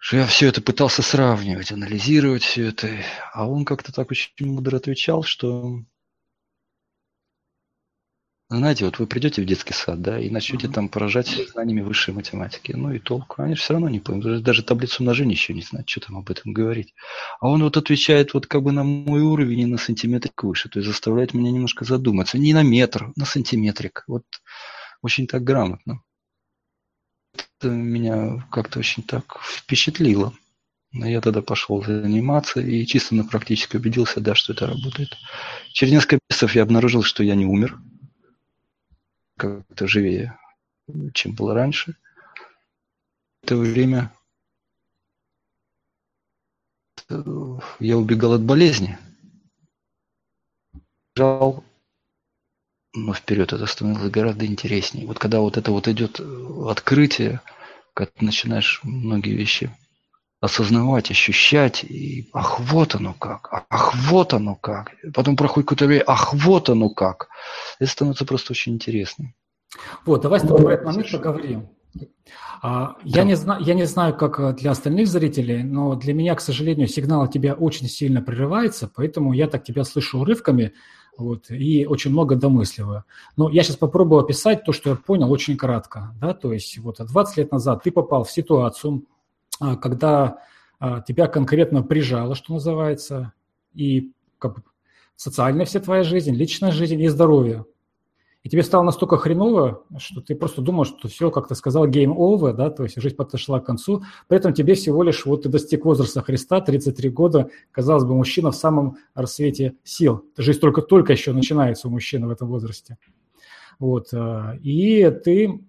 что я все это пытался сравнивать, анализировать все это. А он как-то так очень мудро отвечал, что знаете, вот вы придете в детский сад, да, и начнете uh-huh. там поражать знаниями высшей математики. Ну и толку. Они же все равно не поймут. Даже таблицу умножения еще не знают, что там об этом говорить. А он вот отвечает вот как бы на мой уровень и на сантиметрик выше. То есть заставляет меня немножко задуматься. Не на метр, на сантиметрик. Вот очень так грамотно. Меня как-то очень так впечатлило. Я тогда пошел заниматься и чисто на практике убедился, да, что это работает. Через несколько месяцев я обнаружил, что я не умер как-то живее, чем было раньше. Это время я убегал от болезни. Бежал, но вперед это становилось гораздо интереснее. Вот когда вот это вот идет открытие, когда ты начинаешь многие вещи осознавать, ощущать, и ах, вот оно как, ах, вот оно как. Потом проходит какое-то время, ах, вот оно как. Это становится просто очень интересно. Вот, давай с тобой про этот момент поговорим. А, я не, знаю, я не знаю, как для остальных зрителей, но для меня, к сожалению, сигнал от тебя очень сильно прерывается, поэтому я так тебя слышу урывками вот, и очень много домысливаю. Но я сейчас попробую описать то, что я понял очень кратко. Да? То есть вот 20 лет назад ты попал в ситуацию, а, когда а, тебя конкретно прижало, что называется, и как бы, социальная вся твоя жизнь, личная жизнь и здоровье. И тебе стало настолько хреново, что ты просто думал, что все, как ты сказал, game over, да, то есть жизнь подошла к концу. При этом тебе всего лишь, вот ты достиг возраста Христа, 33 года, казалось бы, мужчина в самом рассвете сил. Жизнь только-только еще начинается у мужчины в этом возрасте. Вот, а, и ты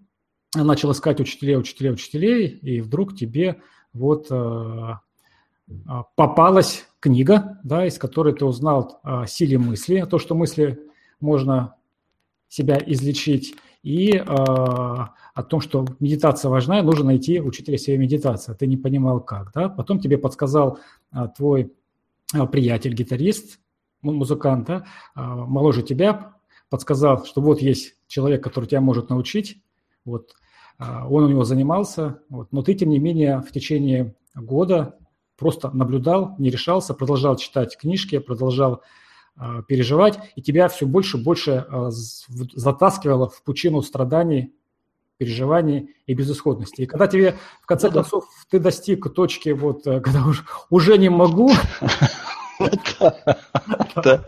начал искать учителей, учителей, учителей, и вдруг тебе вот а, а, попалась книга, да, из которой ты узнал о силе мысли, то, что мысли можно себя излечить, и э, о том, что медитация важна, нужно найти учителя себе медитации. Ты не понимал как, да? Потом тебе подсказал э, твой э, приятель, гитарист, музыкант, да, э, моложе тебя, подсказал, что вот есть человек, который тебя может научить, вот, он у него занимался, вот, но ты, тем не менее, в течение года просто наблюдал, не решался, продолжал читать книжки, продолжал переживать, и тебя все больше и больше а, затаскивало в пучину страданий, переживаний и безысходности. И когда тебе, в конце ну, концов, ты достиг точки, вот, э, когда уже, уже не могу, да.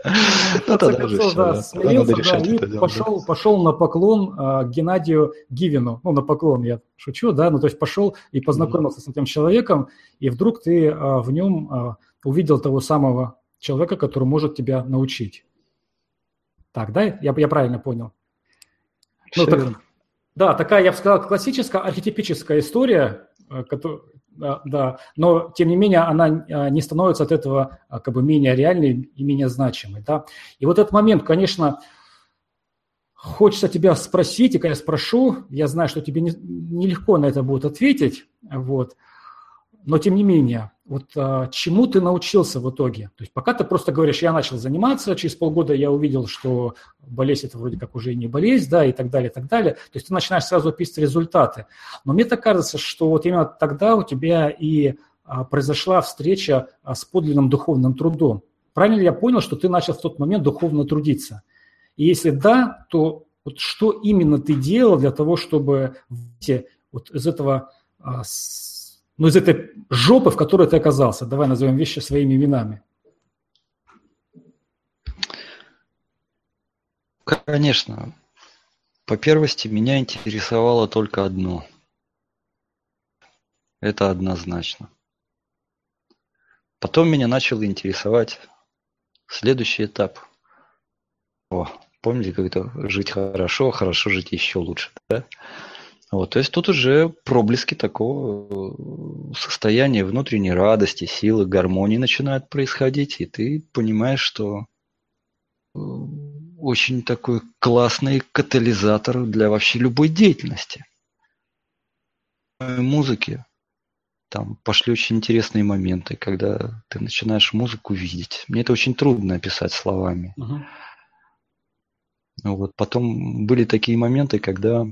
и пошел на поклон а, Геннадию Гивину. Ну, на поклон я шучу, да, ну, то есть пошел и познакомился с этим человеком, и вдруг ты в нем увидел того самого человека, который может тебя научить. Так, да? Я, я правильно понял? Ну, так, да, такая, я бы сказал, классическая архетипическая история, э, которая, да, да, но тем не менее она э, не становится от этого э, как бы менее реальной и менее значимой. Да? И вот этот момент, конечно, хочется тебя спросить, и когда я спрошу, я знаю, что тебе нелегко не на это будет ответить, вот, но тем не менее, вот а, чему ты научился в итоге? То есть пока ты просто говоришь, я начал заниматься, через полгода я увидел, что болезнь это вроде как уже и не болезнь, да, и так далее, и так далее. То есть ты начинаешь сразу описывать результаты. Но мне так кажется, что вот именно тогда у тебя и а, произошла встреча а, с подлинным духовным трудом. Правильно ли я понял, что ты начал в тот момент духовно трудиться? И если да, то вот что именно ты делал для того, чтобы выйти вот из этого а, ну, из этой жопы, в которой ты оказался. Давай назовем вещи своими именами. Конечно. По первости, меня интересовало только одно. Это однозначно. Потом меня начал интересовать следующий этап. О, помните, как это жить хорошо, хорошо жить еще лучше, да? Вот, то есть тут уже проблески такого э, состояния внутренней радости, силы, гармонии начинают происходить, и ты понимаешь, что э, очень такой классный катализатор для вообще любой деятельности. Музыки. Там пошли очень интересные моменты, когда ты начинаешь музыку видеть. Мне это очень трудно описать словами. Uh-huh. Вот. Потом были такие моменты, когда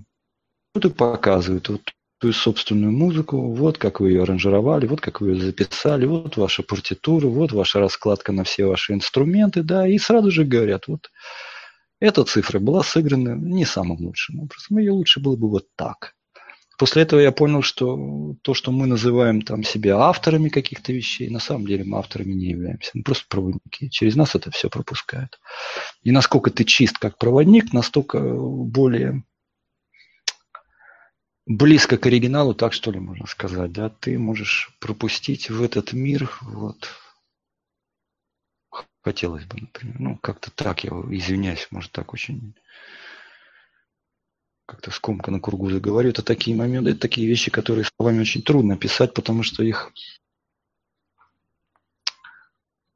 вот и показывают вот свою собственную музыку, вот как вы ее аранжировали, вот как вы ее записали, вот ваша партитура, вот ваша раскладка на все ваши инструменты, да, и сразу же говорят, вот эта цифра была сыграна не самым лучшим образом, ее лучше было бы вот так. После этого я понял, что то, что мы называем там себя авторами каких-то вещей, на самом деле мы авторами не являемся. Мы просто проводники. Через нас это все пропускают. И насколько ты чист как проводник, настолько более близко к оригиналу, так что ли можно сказать, да, ты можешь пропустить в этот мир, вот, хотелось бы, например, ну, как-то так, я извиняюсь, может, так очень как-то скомка на кругу заговорю, это такие моменты, это такие вещи, которые словами очень трудно писать, потому что их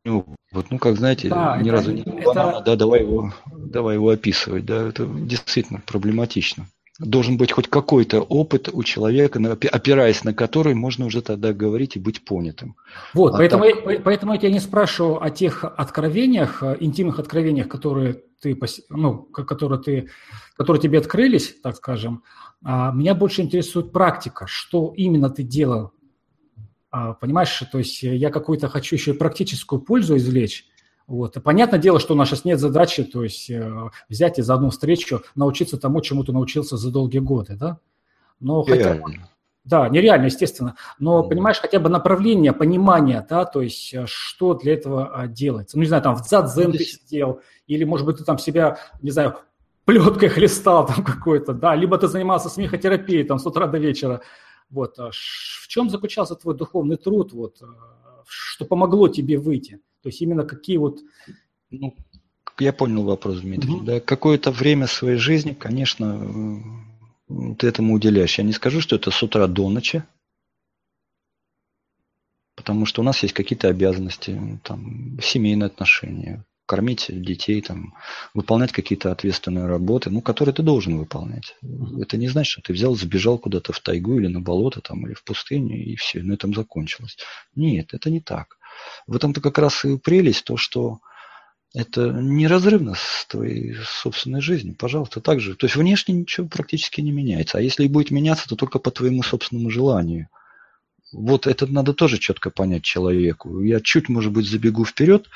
ну, вот, ну, как знаете, да, ни это, разу не это... банана, да, давай его, давай его описывать, да, это действительно проблематично должен быть хоть какой-то опыт у человека, опираясь на который можно уже тогда говорить и быть понятым. Вот, а поэтому, так... я, поэтому я тебя не спрашиваю о тех откровениях, э, интимных откровениях, которые ты, ну, которые ты, которые тебе открылись, так скажем. А меня больше интересует практика, что именно ты делал. А, понимаешь, то есть я какую-то хочу еще и практическую пользу извлечь вот. И понятное дело, что у нас сейчас нет задачи, то есть э, взять и за одну встречу научиться тому, чему ты научился за долгие годы, да? Но хотя да, нереально, естественно. Но, mm. понимаешь, хотя бы направление, понимание, да, то есть э, что для этого а, делается. Ну, не знаю, там в дзадзен ты сидел, или, может быть, ты там себя, не знаю, плеткой хлестал там какой-то, да, либо ты занимался смехотерапией там с утра до вечера. Вот. А в чем заключался твой духовный труд, вот, э, что помогло тебе выйти? То есть именно какие вот... Ну, я понял вопрос, Дмитрий. Угу. Да, какое-то время своей жизни, конечно, ты этому уделяешь. Я не скажу, что это с утра до ночи, потому что у нас есть какие-то обязанности, там, семейные отношения, кормить детей, там, выполнять какие-то ответственные работы, ну, которые ты должен выполнять. Это не значит, что ты взял, забежал куда-то в тайгу или на болото, там, или в пустыню, и все, на этом закончилось. Нет, это не так. В этом-то как раз и прелесть, то, что это неразрывно с твоей собственной жизнью. Пожалуйста, так же. То есть внешне ничего практически не меняется. А если и будет меняться, то только по твоему собственному желанию. Вот это надо тоже четко понять человеку. Я чуть, может быть, забегу вперед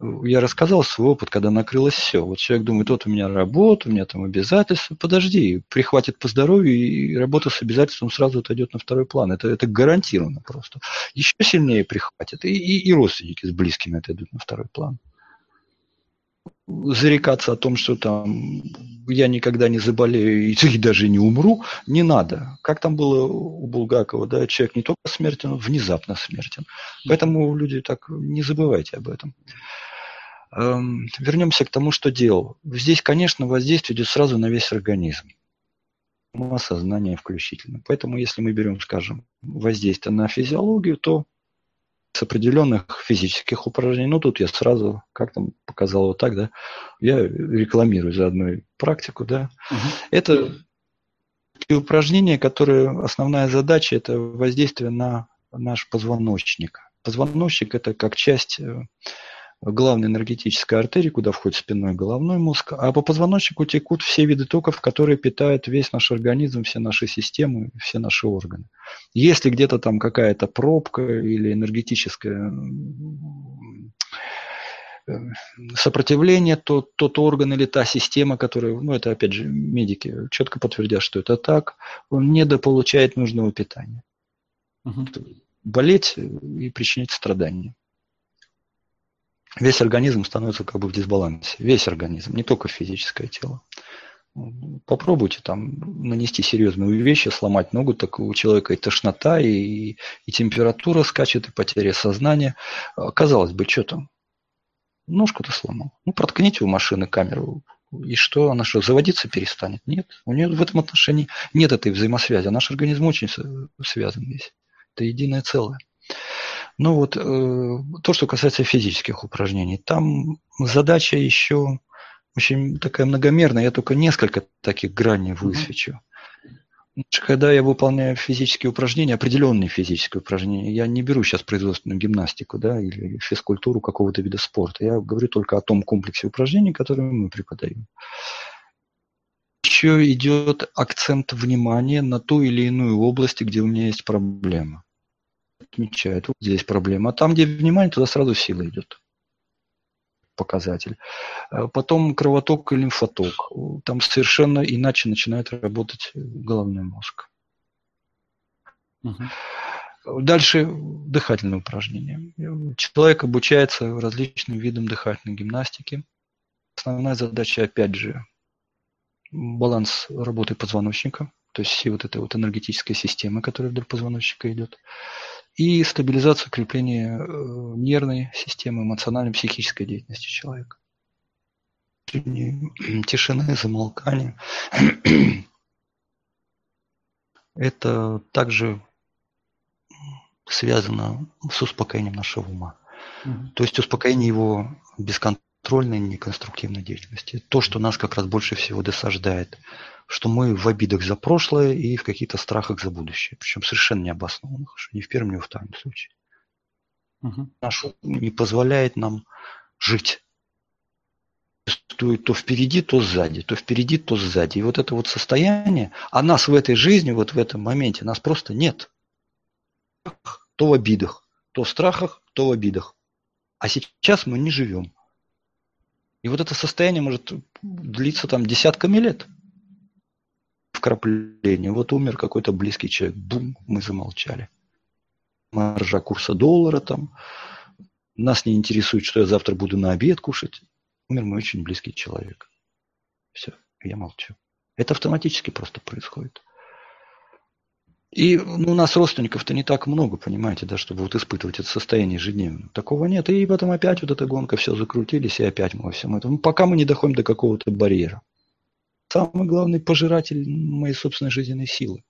я рассказал свой опыт, когда накрылось все. Вот человек думает, вот у меня работа, у меня там обязательства. Подожди, прихватит по здоровью, и работа с обязательством сразу отойдет на второй план. Это, это гарантированно просто. Еще сильнее прихватит. И, и, и родственники с близкими отойдут на второй план. Зарекаться о том, что там я никогда не заболею и даже не умру, не надо. Как там было у Булгакова, да, человек не только смертен, он внезапно смертен. Поэтому люди так не забывайте об этом. Эм, вернемся к тому, что делал. Здесь, конечно, воздействие идет сразу на весь организм. Сознание включительно. Поэтому, если мы берем, скажем, воздействие на физиологию, то с определенных физических упражнений, ну тут я сразу, как там показал вот так, да, я рекламирую заодно и практику, да. Угу. Это упражнения, которые основная задача это воздействие на наш позвоночник. Позвоночник это как часть э, главной энергетической артерии, куда входит спинной головной мозг, а по позвоночнику текут все виды токов, которые питают весь наш организм, все наши системы, все наши органы. Если где-то там какая-то пробка или энергетическое э, сопротивление, то тот орган или та система, которая, ну это опять же медики четко подтвердят, что это так, он недополучает нужного питания. Угу. Болеть и причинять страдания весь организм становится как бы в дисбалансе. Весь организм, не только физическое тело. Попробуйте там нанести серьезные вещи, сломать ногу, так у человека и тошнота, и, и температура скачет, и потеря сознания. Казалось бы, что там? Ножку-то сломал. Ну, проткните у машины камеру, И что, она что, заводиться перестанет? Нет. У нее в этом отношении нет этой взаимосвязи. А наш организм очень связан весь. Это единое целое. Ну вот, э, то, что касается физических упражнений. Там задача еще очень такая многомерная. Я только несколько таких граней высвечу. Когда я выполняю физические упражнения, определенные физические упражнения, я не беру сейчас производственную гимнастику да, или физкультуру какого-то вида спорта. Я говорю только о том комплексе упражнений, которые мы преподаем. Еще идет акцент внимания на ту или иную область, где у меня есть проблема. Отмечает, вот здесь проблема. А там, где внимание, туда сразу сила идет показатель. А потом кровоток и лимфоток. Там совершенно иначе начинает работать головной мозг. Угу. Дальше дыхательные упражнения. Человек обучается различным видам дыхательной гимнастики. Основная задача, опять же, баланс работы позвоночника, то есть всей вот этой вот энергетической системы, которая вдоль позвоночника идет и стабилизацию укрепления э, нервной системы, эмоциональной, психической деятельности человека. Тишины, замолкания. Это также связано с успокоением нашего ума. Угу. То есть успокоение его бесконтрольной, неконструктивной деятельности. То, что нас как раз больше всего досаждает что мы в обидах за прошлое и в каких-то страхах за будущее. Причем совершенно необоснованных, ни в первом, ни во втором случае. Угу. Наш ум не позволяет нам жить. То впереди, то сзади, то впереди, то сзади. И вот это вот состояние, а нас в этой жизни, вот в этом моменте, нас просто нет. То в обидах, то в страхах, то в обидах. А сейчас мы не живем. И вот это состояние может длиться там десятками лет вкрапление. Вот умер какой-то близкий человек. Бум, мы замолчали. Маржа курса доллара там. Нас не интересует, что я завтра буду на обед кушать. Умер мой очень близкий человек. Все, я молчу. Это автоматически просто происходит. И ну, у нас родственников-то не так много, понимаете, да, чтобы вот испытывать это состояние ежедневно. Такого нет. И потом опять вот эта гонка, все закрутились, и опять мы во всем этом. Пока мы не доходим до какого-то барьера самый главный пожиратель моей собственной жизненной силы.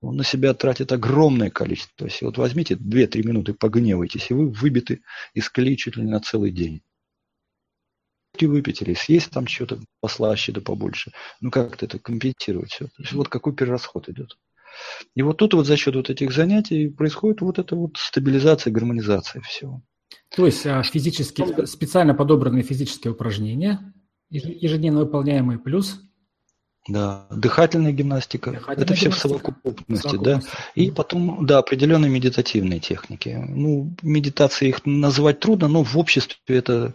Он на себя тратит огромное количество сил. Вот возьмите 2-3 минуты, погневайтесь, и вы выбиты из колеи чуть ли не на целый день. И выпить или съесть там что-то послаще да побольше. Ну как-то это компенсировать все. То есть вот какой перерасход идет. И вот тут вот за счет вот этих занятий происходит вот эта вот стабилизация, гармонизация всего. То есть а, физически, специально подобранные физические упражнения, ежедневно выполняемые, плюс да, дыхательная гимнастика. Дыхательная это все в совокупности, да. И потом, да, определенные медитативные техники. Ну, медитации их назвать трудно, но в обществе это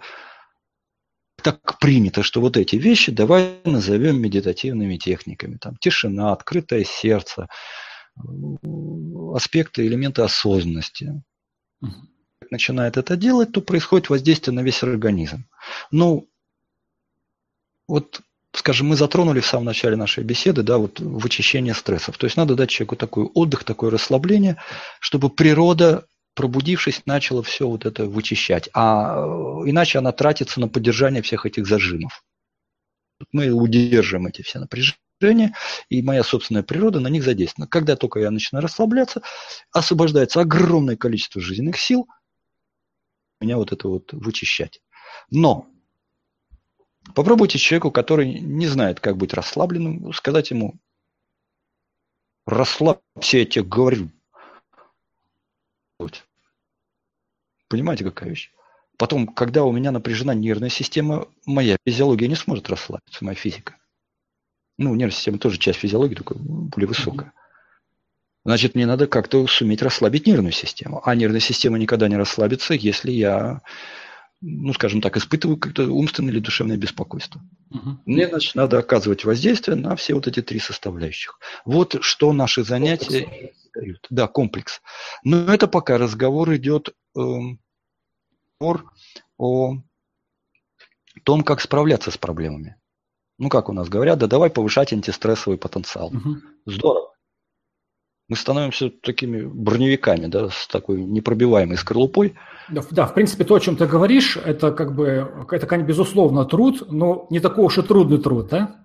так принято, что вот эти вещи давай назовем медитативными техниками. Там тишина, открытое сердце, аспекты, элементы осознанности. Угу. Начинает это делать, то происходит воздействие на весь организм. Ну, вот скажем, мы затронули в самом начале нашей беседы, да, вот вычищение стрессов. То есть надо дать человеку такой отдых, такое расслабление, чтобы природа, пробудившись, начала все вот это вычищать. А э, иначе она тратится на поддержание всех этих зажимов. Мы удерживаем эти все напряжения, и моя собственная природа на них задействована. Когда только я начинаю расслабляться, освобождается огромное количество жизненных сил, меня вот это вот вычищать. Но Попробуйте человеку, который не знает, как быть расслабленным, сказать ему, расслабься, я тебе говорю. Понимаете, какая вещь? Потом, когда у меня напряжена нервная система, моя физиология не сможет расслабиться, моя физика. Ну, нервная система тоже часть физиологии, только более высокая. Значит, мне надо как-то суметь расслабить нервную систему. А нервная система никогда не расслабится, если я ну, скажем так, испытываю как-то умственное или душевное беспокойство. Угу. Мне, значит, надо оказывать воздействие на все вот эти три составляющих. Вот что наши занятия дают. Да, комплекс. Но это пока разговор идет э, о том, как справляться с проблемами. Ну, как у нас говорят, да давай повышать антистрессовый потенциал. Угу. Здорово. Мы становимся такими броневиками, да, с такой непробиваемой скорлупой. Да, да, в принципе, то, о чем ты говоришь, это как бы, это, конечно, безусловно, труд, но не такой уж и трудный труд, да?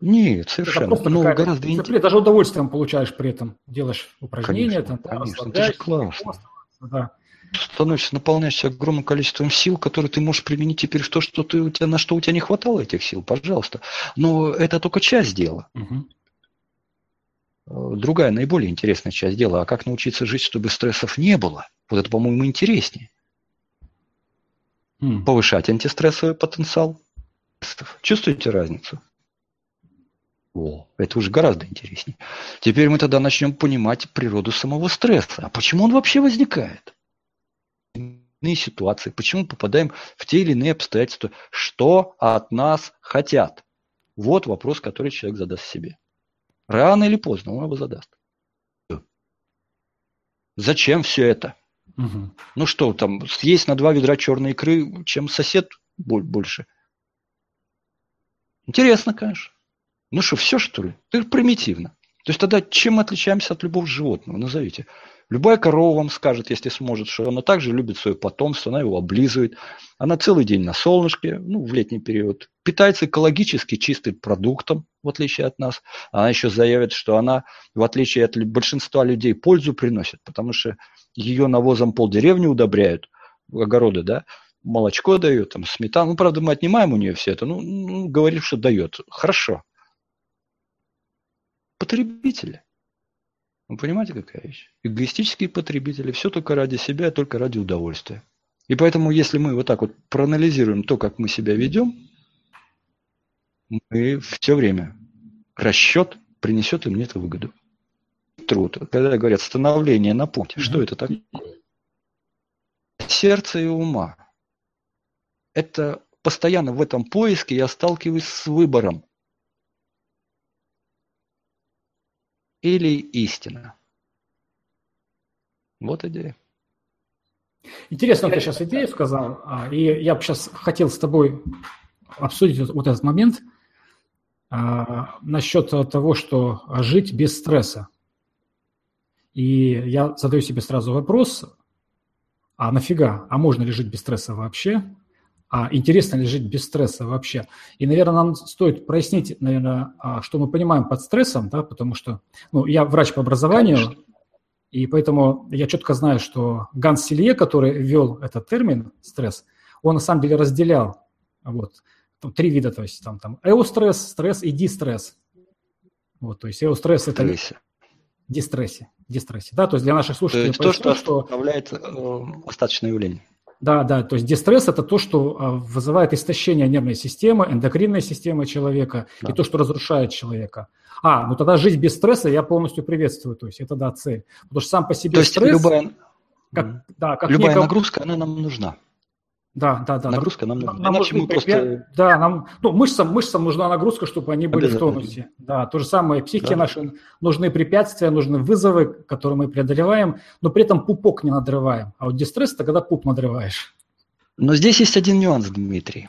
Нет, совершенно. Это ну, гораздо интереснее. Даже удовольствием получаешь при этом. Делаешь упражнения, конечно, там, конечно. Это же классно. Да. Становишься, наполняешься огромным количеством сил, которые ты можешь применить теперь в то, что ты, у тебя, на что у тебя не хватало этих сил, пожалуйста. Но это только часть дела. Угу. Другая, наиболее интересная часть дела, а как научиться жить, чтобы стрессов не было? Вот это, по-моему, интереснее. Mm. Повышать антистрессовый потенциал. Чувствуете разницу? О, это уже гораздо интереснее. Теперь мы тогда начнем понимать природу самого стресса. А почему он вообще возникает? Иные ситуации, почему мы попадаем в те или иные обстоятельства, что от нас хотят? Вот вопрос, который человек задаст себе. Рано или поздно он его задаст. Зачем все это? Угу. Ну что, там, съесть на два ведра черной икры, чем сосед больше? Интересно, конечно. Ну что, все что ли? Это примитивно. То есть тогда чем мы отличаемся от любого животного? Назовите. Любая корова вам скажет, если сможет, что она также любит свое потомство, она его облизывает. Она целый день на солнышке, ну, в летний период, питается экологически чистым продуктом, в отличие от нас. Она еще заявит, что она, в отличие от большинства людей, пользу приносит, потому что ее навозом полдеревни удобряют, огороды, да, молочко дают, там, сметану. Ну, правда, мы отнимаем у нее все это, ну, ну говорит, что дает. Хорошо. Потребители. Вы понимаете, какая вещь? Эгоистические потребители, все только ради себя, только ради удовольствия. И поэтому, если мы вот так вот проанализируем то, как мы себя ведем, мы все время расчет принесет им это выгоду. Труд. Когда говорят становление на пути, что это такое? Сердце и ума. Это постоянно в этом поиске я сталкиваюсь с выбором. или истина. Вот идея. Интересно, ты сейчас идею сказал, а, и я бы сейчас хотел с тобой обсудить вот этот момент а, насчет того, что жить без стресса. И я задаю себе сразу вопрос, а нафига, а можно ли жить без стресса вообще? а интересно ли жить без стресса вообще. И, наверное, нам стоит прояснить, наверное, а, что мы понимаем под стрессом, да, потому что, ну, я врач по образованию, Конечно. и поэтому я четко знаю, что Ганс Силье, который ввел этот термин стресс, он на самом деле разделял вот, там, три вида, то есть там, там эустресс, стресс и дистресс. Вот, то есть эустресс – это дистрессе, дистрессе, да, то есть для наших слушателей то, есть то что оставляет э, остаточное явление. Да, да, то есть дистресс – это то, что а, вызывает истощение нервной системы, эндокринной системы человека да. и то, что разрушает человека. А, ну тогда жить без стресса я полностью приветствую, то есть это да, цель. Потому что сам по себе то есть стресс… Любая, как, да, как любая неком... нагрузка, она нам нужна. Да, да, да. Нагрузка нам нужна. Нам Иначе мы просто... Да, нам, ну, мышцам, мышцам нужна нагрузка, чтобы они были в тонусе. Да, то же самое. Психике да. нашей нужны препятствия, нужны вызовы, которые мы преодолеваем, но при этом пупок не надрываем. А вот дистресс – это когда пуп надрываешь. Но здесь есть один нюанс, Дмитрий.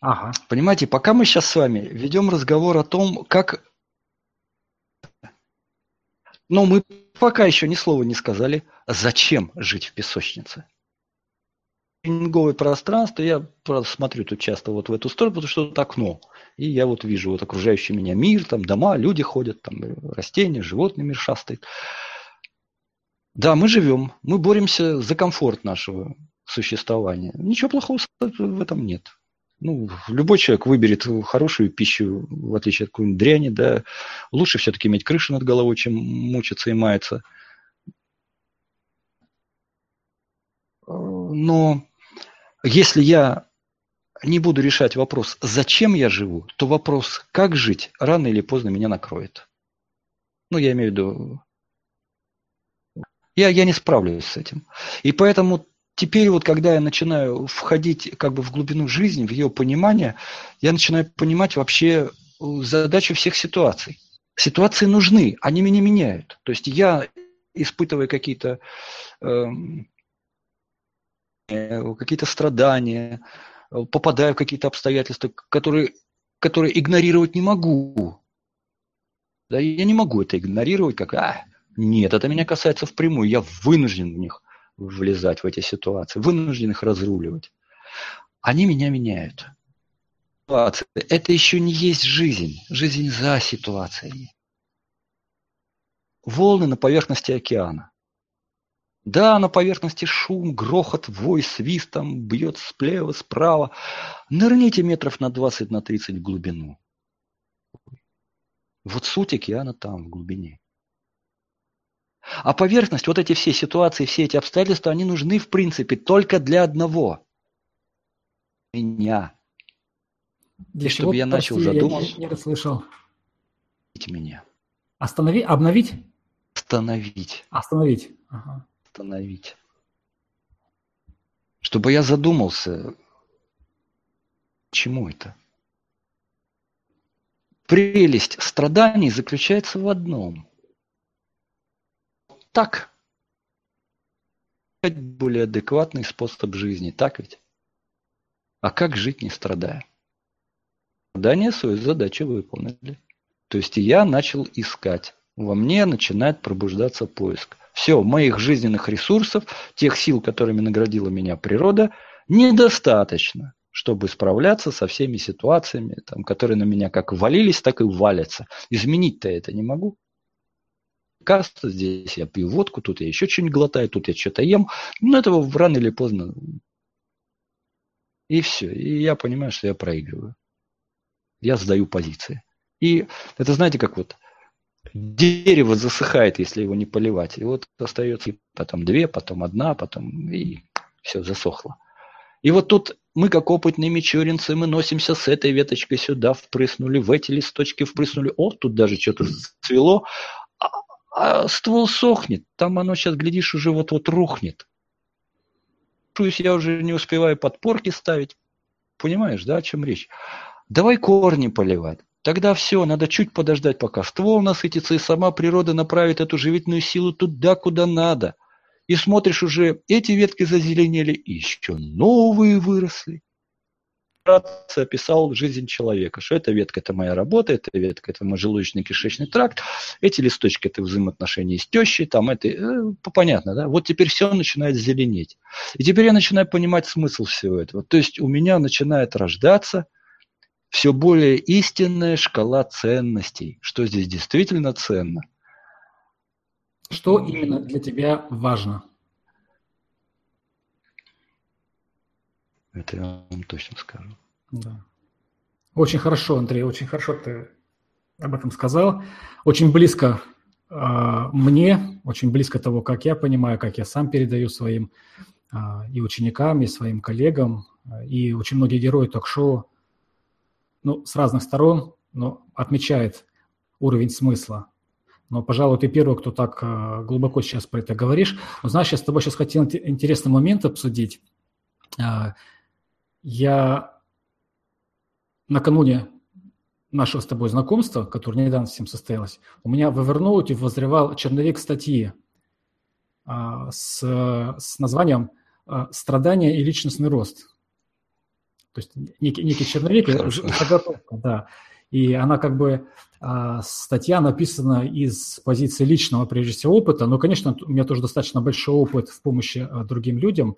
Ага. Понимаете, пока мы сейчас с вами ведем разговор о том, как... Но мы пока еще ни слова не сказали, зачем жить в песочнице тренинговое пространство, я смотрю тут часто вот в эту сторону, потому что тут окно. И я вот вижу вот окружающий меня мир, там дома, люди ходят, там растения, животные мир шастает. Да, мы живем, мы боремся за комфорт нашего существования. Ничего плохого в этом нет. Ну, любой человек выберет хорошую пищу, в отличие от какой-нибудь дряни, да. Лучше все-таки иметь крышу над головой, чем мучиться и маяться. Но если я не буду решать вопрос, зачем я живу, то вопрос, как жить, рано или поздно меня накроет. Ну, я имею в виду, я, я не справлюсь с этим. И поэтому теперь вот, когда я начинаю входить как бы в глубину жизни, в ее понимание, я начинаю понимать вообще задачу всех ситуаций. Ситуации нужны, они меня меняют. То есть я, испытывая какие-то э, Э, какие-то страдания, э, попадаю в какие-то обстоятельства, которые, которые игнорировать не могу. Да, я не могу это игнорировать, как, а, Нет, это меня касается впрямую. Я вынужден в них влезать, в эти ситуации, вынужден их разруливать. Они меня меняют. Это еще не есть жизнь. Жизнь за ситуациями. Волны на поверхности океана. Да, на поверхности шум, грохот, вой, свист там бьет слева, справа. Нырните метров на 20, на 30 в глубину. Вот суть океана там, в глубине. А поверхность, вот эти все ситуации, все эти обстоятельства, они нужны, в принципе, только для одного. Меня. Для И чтобы я начал задуматься. Я не расслышал. Меня. Останови, обновить? Остановить. Остановить. Ага. Остановить. Чтобы я задумался, чему это? Прелесть страданий заключается в одном. Так. Более адекватный способ жизни, так ведь? А как жить, не страдая? Страдания свою задачу выполнили. То есть я начал искать. Во мне начинает пробуждаться поиск. Все, моих жизненных ресурсов, тех сил, которыми наградила меня природа, недостаточно чтобы справляться со всеми ситуациями, там, которые на меня как валились, так и валятся. Изменить-то это не могу. Каста, здесь я пью водку, тут я еще что-нибудь глотаю, тут я что-то ем. Но этого рано или поздно. И все. И я понимаю, что я проигрываю. Я сдаю позиции. И это знаете, как вот дерево засыхает, если его не поливать. И вот остается потом две, потом одна, потом и все засохло. И вот тут мы, как опытные мичуринцы, мы носимся с этой веточкой сюда, впрыснули, в эти листочки впрыснули. О, тут даже что-то цвело. А, а ствол сохнет. Там оно сейчас, глядишь, уже вот-вот рухнет. Я уже не успеваю подпорки ставить. Понимаешь, да, о чем речь? Давай корни поливать. Тогда все, надо чуть подождать, пока ствол насытится, и сама природа направит эту живительную силу туда, куда надо – и смотришь уже, эти ветки зазеленели, и еще новые выросли. Описал жизнь человека, что эта ветка – это моя работа, эта ветка – это мой желудочно-кишечный тракт, эти листочки – это взаимоотношения с тещей, там это, э, понятно, да? Вот теперь все начинает зеленеть. И теперь я начинаю понимать смысл всего этого. То есть у меня начинает рождаться все более истинная шкала ценностей, что здесь действительно ценно – что именно для тебя важно? Это я вам точно скажу. Да. Очень хорошо, Андрей, очень хорошо ты об этом сказал. Очень близко э, мне, очень близко того, как я понимаю, как я сам передаю своим э, и ученикам, и своим коллегам, и очень многие герои ток-шоу, ну, с разных сторон, но отмечает уровень смысла но, пожалуй, ты первый, кто так э, глубоко сейчас про это говоришь. Но знаешь, я с тобой сейчас хотел интересный момент обсудить. Э, я накануне нашего с тобой знакомства, которое недавно с всем состоялось, у меня в Evernote возревал черновик статьи э, с, с названием «Страдания и личностный рост». То есть некий, некий черновик, заготовка, да. И она как бы, а, статья написана из позиции личного, прежде всего, опыта, но, конечно, у меня тоже достаточно большой опыт в помощи а, другим людям.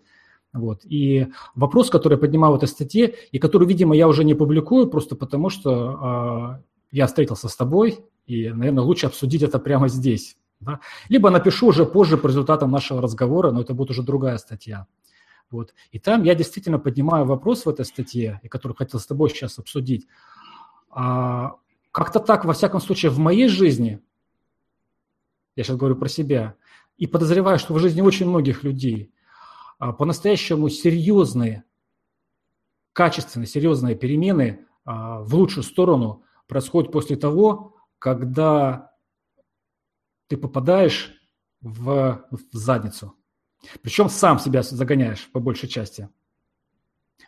Вот. И вопрос, который я поднимаю в этой статье, и который, видимо, я уже не публикую, просто потому что э, я встретился с тобой, и, наверное, лучше обсудить это прямо здесь. Да? Либо напишу уже позже по результатам нашего разговора, но это будет уже другая статья. Вот. И там я действительно поднимаю вопрос в этой статье, который хотел с тобой сейчас обсудить. А, как-то так, во всяком случае, в моей жизни, я сейчас говорю про себя, и подозреваю, что в жизни очень многих людей а, по-настоящему серьезные, качественные, серьезные перемены а, в лучшую сторону происходят после того, когда ты попадаешь в, в задницу. Причем сам себя загоняешь по большей части.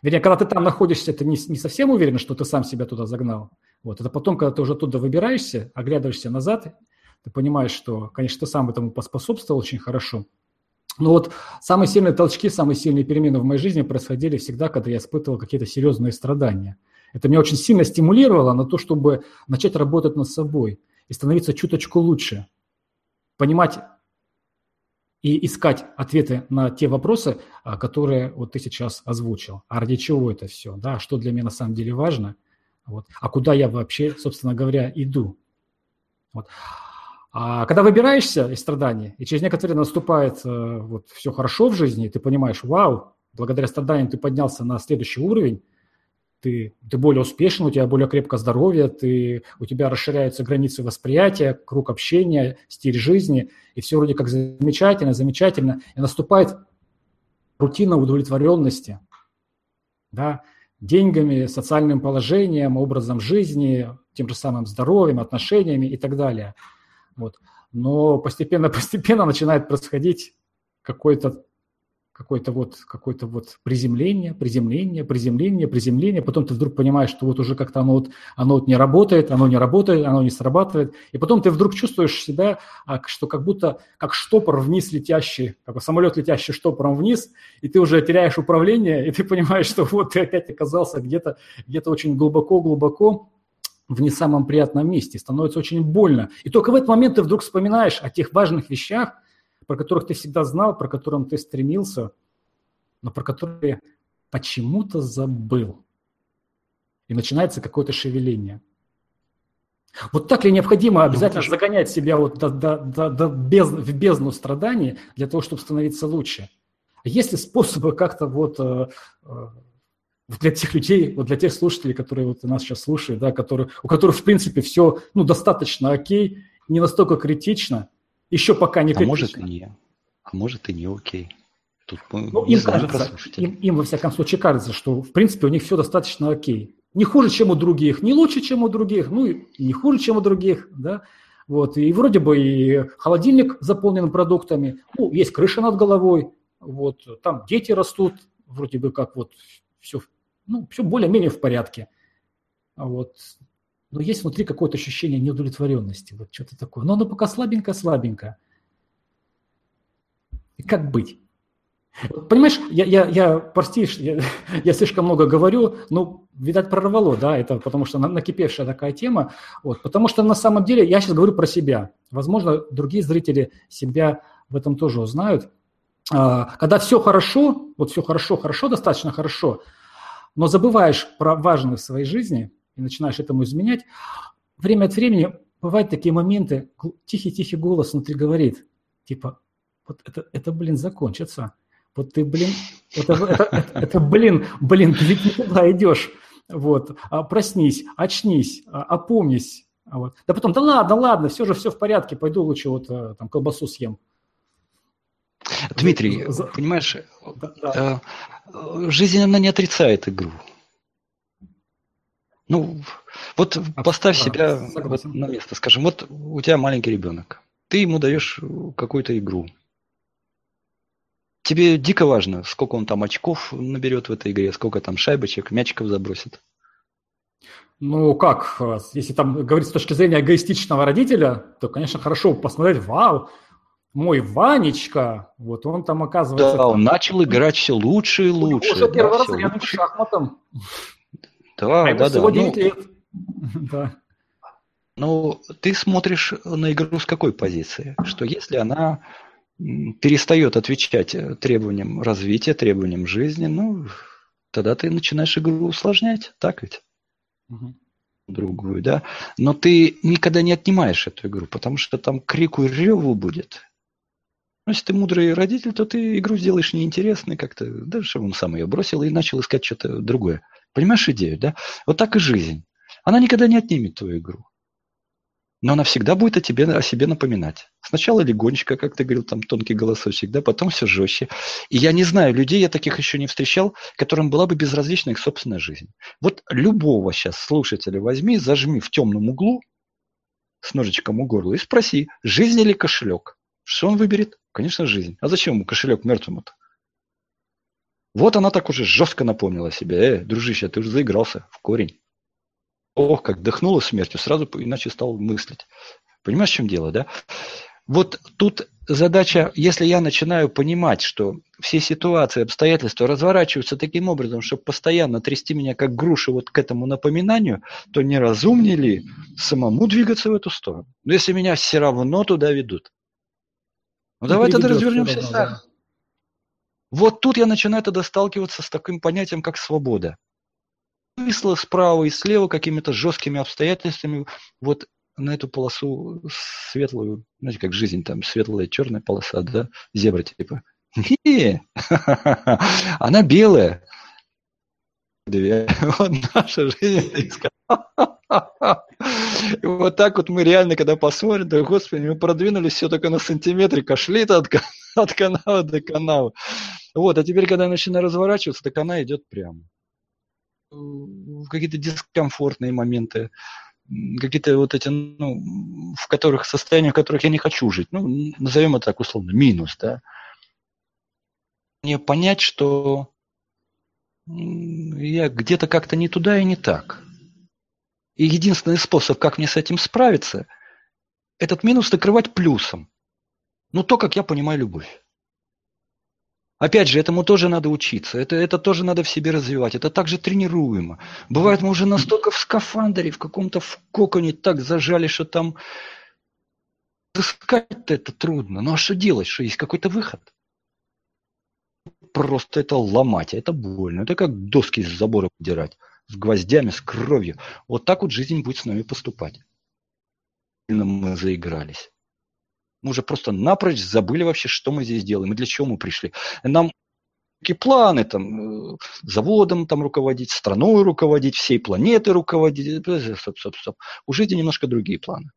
Вернее, когда ты там находишься, ты не, не совсем уверен, что ты сам себя туда загнал. Вот. Это потом, когда ты уже оттуда выбираешься, оглядываешься назад, ты понимаешь, что, конечно, ты сам этому поспособствовал очень хорошо. Но вот самые сильные толчки, самые сильные перемены в моей жизни происходили всегда, когда я испытывал какие-то серьезные страдания. Это меня очень сильно стимулировало на то, чтобы начать работать над собой и становиться чуточку лучше. понимать и искать ответы на те вопросы, а, которые вот ты сейчас озвучил. А ради чего это все? Да? Что для меня на самом деле важно? Вот. А куда я вообще, собственно говоря, иду? Вот. А когда выбираешься из страданий, и через некоторое время наступает э, вот, все хорошо в жизни, ты понимаешь, вау, благодаря страданиям ты поднялся на следующий уровень, ты, ты более успешен, у тебя более крепкое здоровье, ты, у тебя расширяются границы восприятия, круг общения, стиль жизни, и все вроде как замечательно, замечательно, и наступает рутина удовлетворенности, да, деньгами, социальным положением, образом жизни, тем же самым здоровьем, отношениями и так далее. Вот. Но постепенно-постепенно начинает происходить какой-то какое-то вот, какое-то вот приземление, приземление, приземление, приземление, потом ты вдруг понимаешь, что вот уже как-то оно вот, оно вот не работает, оно не работает, оно не срабатывает, и потом ты вдруг чувствуешь себя, а, что как будто как штопор вниз летящий, как самолет летящий штопором вниз, и ты уже теряешь управление, и ты понимаешь, что вот ты опять оказался где-то где очень глубоко-глубоко, в не самом приятном месте, становится очень больно. И только в этот момент ты вдруг вспоминаешь о тех важных вещах, про которых ты всегда знал, про которых ты стремился, но про которые почему-то забыл. И начинается какое-то шевеление. Вот так ли необходимо ну, обязательно ну, загонять себя вот до, до, до, до без, в бездну страданий для того, чтобы становиться лучше? Есть ли способы как-то вот э, э, для тех людей, вот для тех слушателей, которые вот нас сейчас слушают, да, которые, у которых, в принципе, все ну, достаточно окей, не настолько критично, еще пока не а критично. может и не, а может и не окей. Тут ну, им кажется, им, им, во всяком случае, кажется, что, в принципе, у них все достаточно окей. Не хуже, чем у других, не лучше, чем у других, ну и не хуже, чем у других, да. Вот, и вроде бы и холодильник заполнен продуктами, ну, есть крыша над головой, вот, там дети растут, вроде бы как вот все, ну, все более-менее в порядке. Вот но есть внутри какое-то ощущение неудовлетворенности, вот что-то такое. Но оно пока слабенько-слабенько. И как быть? Понимаешь, я, я, я простишь, я, я слишком много говорю, ну, видать, прорвало, да, это потому что накипевшая такая тема, вот, потому что на самом деле я сейчас говорю про себя. Возможно, другие зрители себя в этом тоже узнают. А, когда все хорошо, вот все хорошо, хорошо, достаточно хорошо, но забываешь про важное в своей жизни – и начинаешь этому изменять, время от времени бывают такие моменты, тихий-тихий голос внутри говорит, типа, вот это, это блин, закончится. Вот ты, блин, это, это, это, это блин, блин, ты ведь не туда идешь. Вот, а, проснись, очнись, а, опомнись. А вот. Да потом, да ладно, ладно, все же все в порядке, пойду лучше вот э, там колбасу съем. Дмитрий, За... понимаешь, да, да. Э, жизнь она не отрицает игру. Ну, вот поставь себя вот на место, скажем, вот у тебя маленький ребенок, ты ему даешь какую-то игру. Тебе дико важно, сколько он там очков наберет в этой игре, сколько там шайбочек, мячиков забросит. Ну как, если там говорить с точки зрения эгоистичного родителя, то, конечно, хорошо посмотреть, вау, мой Ванечка, вот он там оказывается... Да, он начал играть все лучше и лучше. Уже первый да, раз рядом с шахматом. Да, а да, да. Ну, лет. да. Ну, ты смотришь на игру с какой позиции? Что если она перестает отвечать требованиям развития, требованиям жизни, ну, тогда ты начинаешь игру усложнять, так ведь? Угу. Другую, да. Но ты никогда не отнимаешь эту игру, потому что там крику и реву будет. Ну, если ты мудрый родитель, то ты игру сделаешь неинтересной как-то. Дальше он сам ее бросил и начал искать что-то другое. Понимаешь идею, да? Вот так и жизнь. Она никогда не отнимет твою игру. Но она всегда будет о тебе, о себе напоминать. Сначала легонечко, как ты говорил, там тонкий голосочек, да, потом все жестче. И я не знаю, людей я таких еще не встречал, которым была бы безразлична их собственная жизнь. Вот любого сейчас слушателя возьми, зажми в темном углу с ножичком у горла и спроси, жизнь или кошелек? Что он выберет? Конечно, жизнь. А зачем ему кошелек мертвому-то? Вот она так уже жестко напомнила себе. Э, дружище, ты уже заигрался в корень. Ох, как дыхнула смертью, сразу иначе стал мыслить. Понимаешь, в чем дело, да? Вот тут задача, если я начинаю понимать, что все ситуации, обстоятельства разворачиваются таким образом, чтобы постоянно трясти меня как груши вот к этому напоминанию, то не разумнее ли самому двигаться в эту сторону? Но если меня все равно туда ведут, Ну, давай тогда развернемся так. Вот тут я начинаю тогда сталкиваться с таким понятием, как свобода. Высла справа и слева какими-то жесткими обстоятельствами вот на эту полосу светлую, знаете, как жизнь там, светлая черная полоса, да, зебра типа. Она белая. Вот наша жизнь. И вот так вот мы реально, когда посмотрим, да, господи, мы продвинулись все только на сантиметрик, а шли от, от канала до канала. Вот, а теперь, когда я начинаю разворачиваться, так она идет прямо. Какие-то дискомфортные моменты, какие-то вот эти, ну, в которых, состояниях, в которых я не хочу жить. Ну, назовем это так условно, минус, да. Мне понять, что я где-то как-то не туда и не так. И единственный способ, как мне с этим справиться, этот минус накрывать плюсом. Ну, то, как я понимаю любовь. Опять же, этому тоже надо учиться, это, это тоже надо в себе развивать, это также тренируемо. Бывает, мы уже настолько в скафандре, в каком-то в коконе так зажали, что там искать-то это трудно. Ну а что делать, что есть какой-то выход? Просто это ломать, это больно. Это как доски из забора подирать, с гвоздями, с кровью. Вот так вот жизнь будет с нами поступать. Мы заигрались. Мы уже просто напрочь забыли вообще, что мы здесь делаем и для чего мы пришли. Нам какие планы, там, э, заводом там руководить, страной руководить, всей планетой руководить. Э, стоп, стоп, стоп. У жизни немножко другие планы.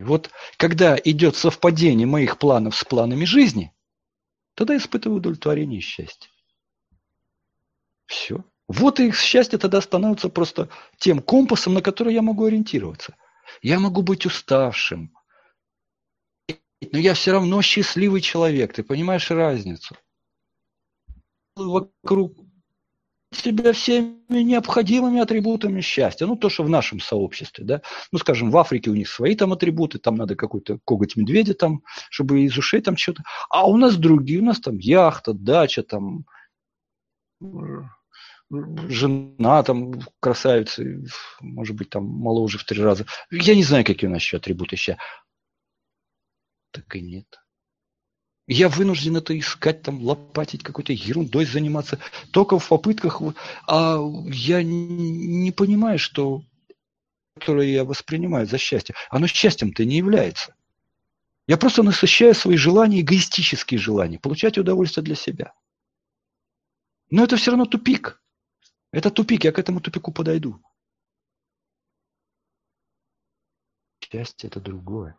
Вот когда идет совпадение моих планов с планами жизни, тогда испытываю удовлетворение и счастье. Все. Вот их счастье тогда становится просто тем компасом, на который я могу ориентироваться. Я могу быть уставшим, но я все равно счастливый человек, ты понимаешь разницу? Вокруг себя всеми необходимыми атрибутами счастья. Ну, то, что в нашем сообществе, да. Ну, скажем, в Африке у них свои там атрибуты, там надо какой-то коготь медведя там, чтобы из ушей там что-то. А у нас другие, у нас там яхта, дача, там жена там красавица, может быть, там моложе в три раза. Я не знаю, какие у нас еще атрибуты счастья. Так и нет. Я вынужден это искать, там, лопатить какой-то ерундой заниматься. Только в попытках... А я не понимаю, что которое я воспринимаю за счастье, оно счастьем-то не является. Я просто насыщаю свои желания, эгоистические желания, получать удовольствие для себя. Но это все равно тупик. Это тупик, я к этому тупику подойду. Счастье – это другое.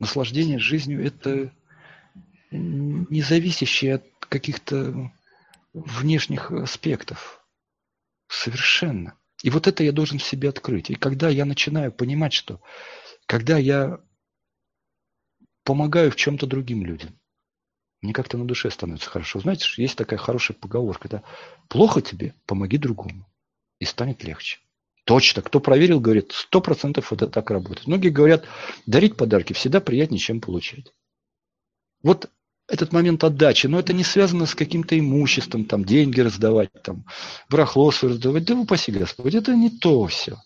Наслаждение жизнью – это не зависящее от каких-то внешних аспектов. Совершенно. И вот это я должен в себе открыть. И когда я начинаю понимать, что когда я помогаю в чем-то другим людям, мне как-то на душе становится хорошо. Знаете, есть такая хорошая поговорка, да? Плохо тебе, помоги другому, и станет легче. Точно. Кто проверил, говорит, сто процентов это так работает. Многие говорят, дарить подарки всегда приятнее, чем получать. Вот этот момент отдачи, но это не связано с каким-то имуществом, там, деньги раздавать, там, барахло раздавать. Да упаси Господь, это не то все.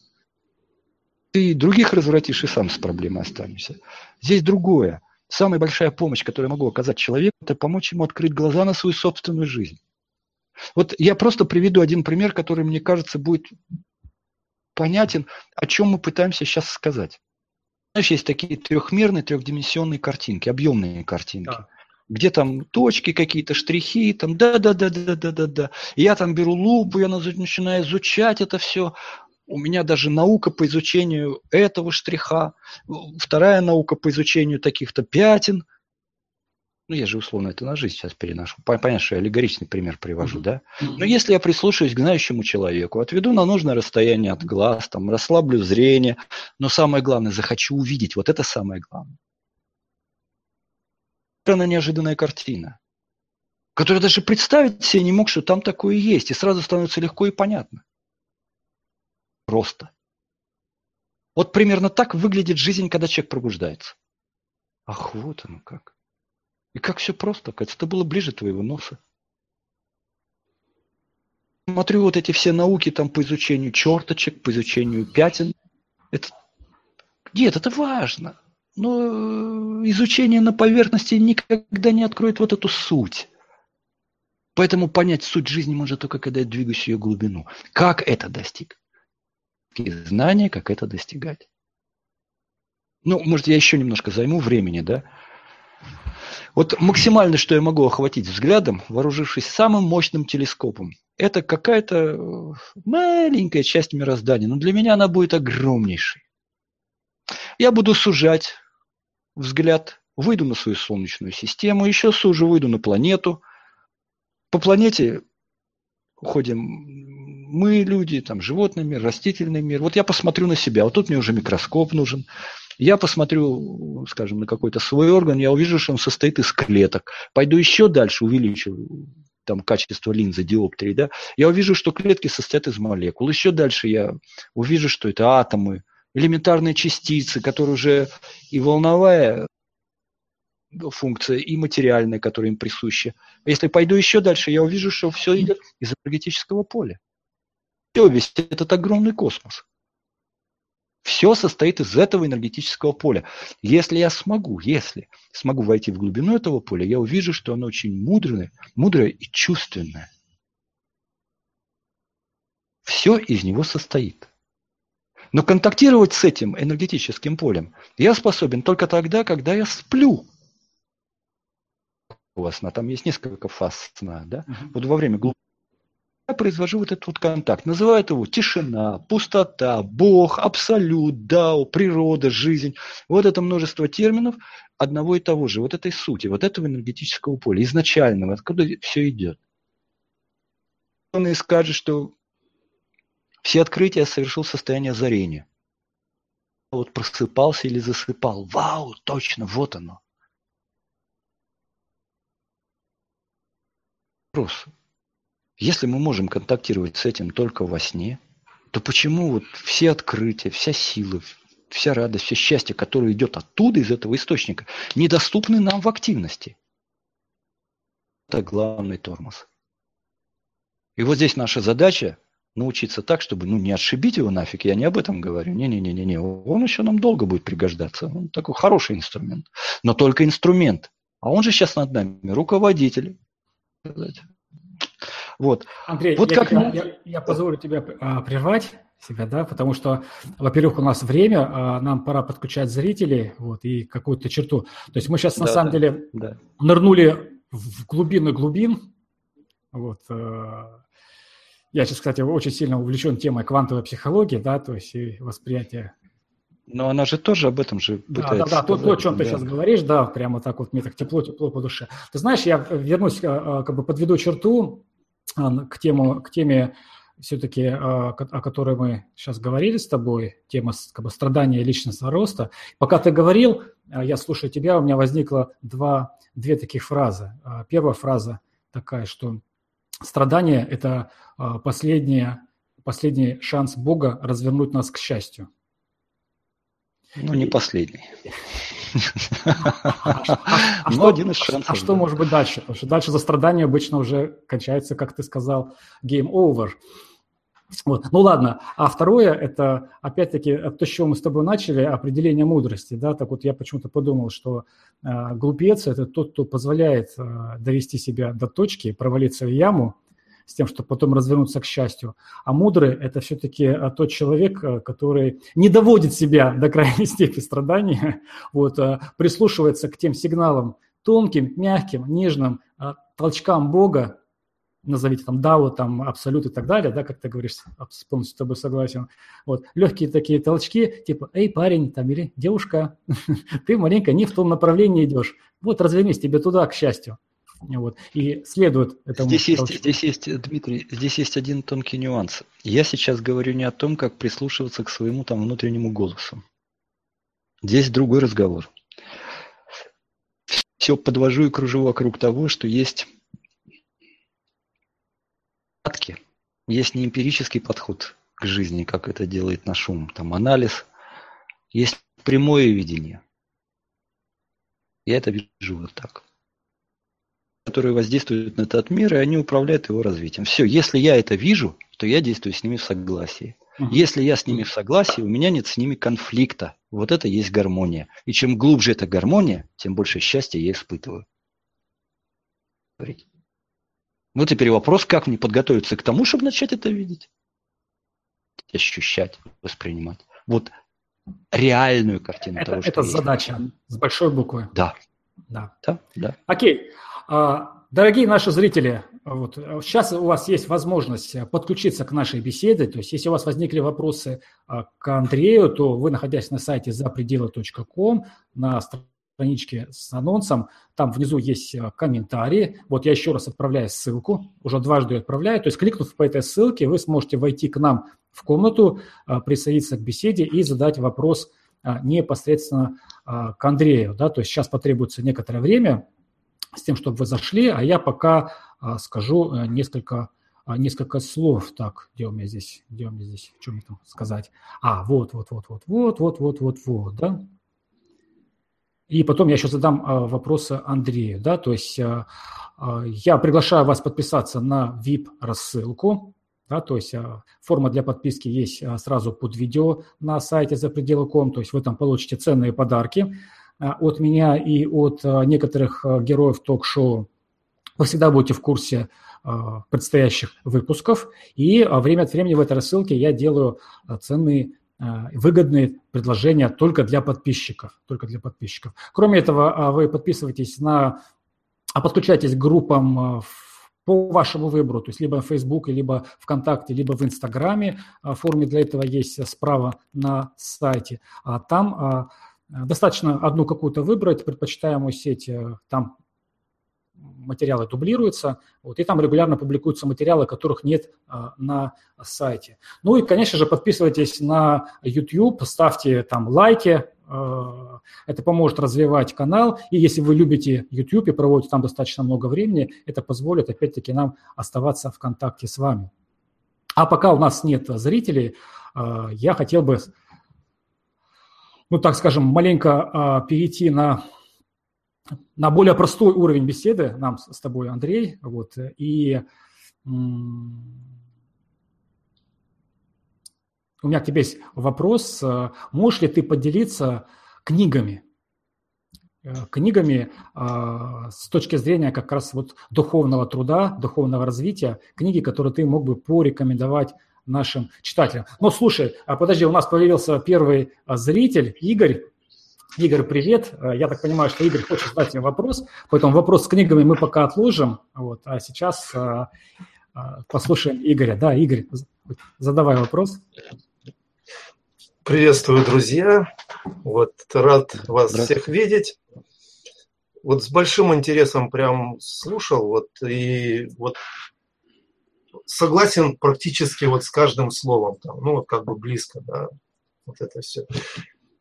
Ты других развратишь и сам с проблемой останешься. Здесь другое. Самая большая помощь, которую я могу оказать человеку, это помочь ему открыть глаза на свою собственную жизнь. Вот я просто приведу один пример, который, мне кажется, будет понятен, о чем мы пытаемся сейчас сказать. Знаешь, есть такие трехмерные, трехдименсионные картинки, объемные картинки. Да. Где там точки какие-то, штрихи, там да-да-да-да-да-да-да. Я там беру лупу, я начинаю изучать это все. У меня даже наука по изучению этого штриха, вторая наука по изучению таких-то пятен – ну, я же условно это на жизнь сейчас переношу. Понятно, что я аллегоричный пример привожу, mm-hmm. да? Но если я прислушаюсь к знающему человеку, отведу на нужное расстояние от глаз, там, расслаблю зрение, но самое главное, захочу увидеть, вот это самое главное. Это неожиданная картина, которую даже представить себе не мог, что там такое есть, и сразу становится легко и понятно. Просто. Вот примерно так выглядит жизнь, когда человек пробуждается. Ах, вот оно как. И как все просто, Катя, это было ближе твоего носа. Смотрю вот эти все науки там по изучению черточек, по изучению пятен. Это... Нет, это важно. но изучение на поверхности никогда не откроет вот эту суть. Поэтому понять суть жизни можно только, когда я двигаюсь ее глубину. Как это достиг? И знания, как это достигать. Ну, может, я еще немножко займу времени, да? Вот максимально, что я могу охватить взглядом, вооружившись самым мощным телескопом, это какая-то э, маленькая часть мироздания, но для меня она будет огромнейшей. Я буду сужать взгляд, выйду на свою Солнечную систему, еще сужу, выйду на планету. По планете ходим мы, люди, там, животный мир, растительный мир. Вот я посмотрю на себя, вот тут мне уже микроскоп нужен. Я посмотрю, скажем, на какой-то свой орган, я увижу, что он состоит из клеток. Пойду еще дальше, увеличу там качество линзы, диоптрии, да, я увижу, что клетки состоят из молекул. Еще дальше я увижу, что это атомы, элементарные частицы, которые уже и волновая функция, и материальная, которая им присуща. Если пойду еще дальше, я увижу, что все идет из энергетического поля. Все, весь этот огромный космос. Все состоит из этого энергетического поля. Если я смогу, если смогу войти в глубину этого поля, я увижу, что оно очень мудрое, мудрое и чувственное. Все из него состоит. Но контактировать с этим энергетическим полем я способен только тогда, когда я сплю. У вас сна там есть несколько фаз сна, да? Uh-huh. Вот во время глубокого я произвожу вот этот вот контакт. Называют его тишина, пустота, Бог, абсолют, дао, природа, жизнь. Вот это множество терминов одного и того же, вот этой сути, вот этого энергетического поля, изначального, откуда все идет. Он и скажет, что все открытия совершил в состоянии озарения. Вот просыпался или засыпал. Вау, точно, вот оно. Вопрос. Если мы можем контактировать с этим только во сне, то почему вот все открытия, вся сила, вся радость, все счастье, которое идет оттуда, из этого источника, недоступны нам в активности? Это главный тормоз. И вот здесь наша задача научиться так, чтобы ну, не отшибить его нафиг, я не об этом говорю. Не-не-не-не, он еще нам долго будет пригождаться. Он такой хороший инструмент. Но только инструмент. А он же сейчас над нами руководитель. Вот. Андрей, вот я, как... я, я, я позволю тебе а, прервать себя, да, потому что, во-первых, у нас время, а нам пора подключать зрителей, вот, и какую-то черту. То есть мы сейчас, на да, самом да, деле, да. нырнули в глубины глубин, вот, а, я сейчас, кстати, очень сильно увлечен темой квантовой психологии, да, то есть и восприятие. Но она же тоже об этом же пытается. Да, да, да, то, то, о чем да. ты сейчас говоришь, да, прямо так вот мне так тепло-тепло по душе. Ты знаешь, я вернусь, а, а, как бы подведу черту к, тему, к теме все-таки, о которой мы сейчас говорили с тобой, тема как бы, страдания личностного роста. Пока ты говорил, я слушаю тебя, у меня возникло два, две таких фразы. Первая фраза такая, что страдание – это а, последний, последний шанс Бога развернуть нас к счастью. Ну, не последний. А, Но один из шансов. А что может быть дальше? Потому что дальше за страдание обычно уже кончается, как ты сказал, game over. Вот. Ну ладно, а второе, это опять-таки то, с чего мы с тобой начали, определение мудрости. Да? Так вот я почему-то подумал, что э, глупец – это тот, кто позволяет э, довести себя до точки, провалиться в яму, с тем, чтобы потом развернуться к счастью. А мудрый – это все-таки э, тот человек, э, который не доводит себя до крайней степени страдания, вот, э, прислушивается к тем сигналам тонким, мягким, нежным, толчкам Бога, назовите там Дао, там Абсолют и так далее, да, как ты говоришь, полностью с тобой согласен. Вот, легкие такие толчки, типа, эй, парень, там, или девушка, ты маленько не в том направлении идешь. Вот развернись тебе туда, к счастью. Вот, и следует этому. Здесь есть, здесь есть, Дмитрий, здесь есть один тонкий нюанс. Я сейчас говорю не о том, как прислушиваться к своему там внутреннему голосу. Здесь другой разговор. Все подвожу и кружу вокруг того, что есть есть не эмпирический подход к жизни, как это делает наш ум, там анализ, есть прямое видение. Я это вижу вот так которые воздействуют на этот мир, и они управляют его развитием. Все, если я это вижу, то я действую с ними в согласии. Угу. Если я с ними в согласии, у меня нет с ними конфликта. Вот это есть гармония. И чем глубже эта гармония, тем больше счастья я испытываю. Ну, теперь вопрос, как мне подготовиться к тому, чтобы начать это видеть, ощущать, воспринимать. Вот реальную картину это, того, что Это есть. задача с большой буквы. Да. Да. Да, да. Окей. А, дорогие наши зрители, вот, сейчас у вас есть возможность подключиться к нашей беседе. То есть, если у вас возникли вопросы а, к Андрею, то вы, находясь на сайте запредела.ком, на страничке с анонсом, там внизу есть а, комментарии. Вот я еще раз отправляю ссылку, уже дважды отправляю. То есть, кликнув по этой ссылке, вы сможете войти к нам в комнату, присоединиться к беседе и задать вопрос непосредственно к Андрею. Да? То есть, сейчас потребуется некоторое время с тем, чтобы вы зашли, а я пока а, скажу э, несколько, а, несколько слов. Так, где у меня здесь, где у меня здесь, что мне там сказать? А, вот, вот, вот, вот, вот, вот, вот, вот, вот, да. И потом я еще задам а, вопросы Андрею, да, то есть я приглашаю вас подписаться на VIP-рассылку, да, то есть форма для подписки есть сразу под видео на сайте за пределы.ком, то есть вы там получите ценные подарки от меня и от некоторых героев ток-шоу вы всегда будете в курсе а, предстоящих выпусков. И а, время от времени в этой рассылке я делаю а, ценные выгодные предложения только для подписчиков. Только для подписчиков. Кроме этого, вы подписывайтесь на, подключайтесь к группам по вашему выбору, то есть либо в Facebook, либо ВКонтакте, либо в Инстаграме. Форме для этого есть справа на сайте. А там достаточно одну какую-то выбрать, предпочитаемую сеть. Там материалы дублируются, вот, и там регулярно публикуются материалы, которых нет а, на сайте. Ну и, конечно же, подписывайтесь на YouTube, ставьте там лайки, а, это поможет развивать канал, и если вы любите YouTube и проводите там достаточно много времени, это позволит, опять-таки, нам оставаться в контакте с вами. А пока у нас нет зрителей, а, я хотел бы, ну так скажем, маленько а, перейти на на более простой уровень беседы нам с тобой, Андрей. Вот, и у меня к тебе есть вопрос. Можешь ли ты поделиться книгами? Э, книгами э, с точки зрения как раз вот духовного труда, духовного развития, книги, которые ты мог бы порекомендовать нашим читателям. Но слушай, а подожди, у нас появился первый зритель, Игорь. Игорь, привет. Э, я так понимаю, что Игорь хочет задать мне вопрос, поэтому вопрос с книгами мы пока отложим. Вот, а сейчас а, а, послушаем Игоря. Да, Игорь, задавай вопрос. Приветствую, друзья. Вот, рад вас всех видеть. Вот с большим интересом прям слушал, вот, и вот согласен практически вот с каждым словом, там, ну, вот как бы близко, да, вот это все.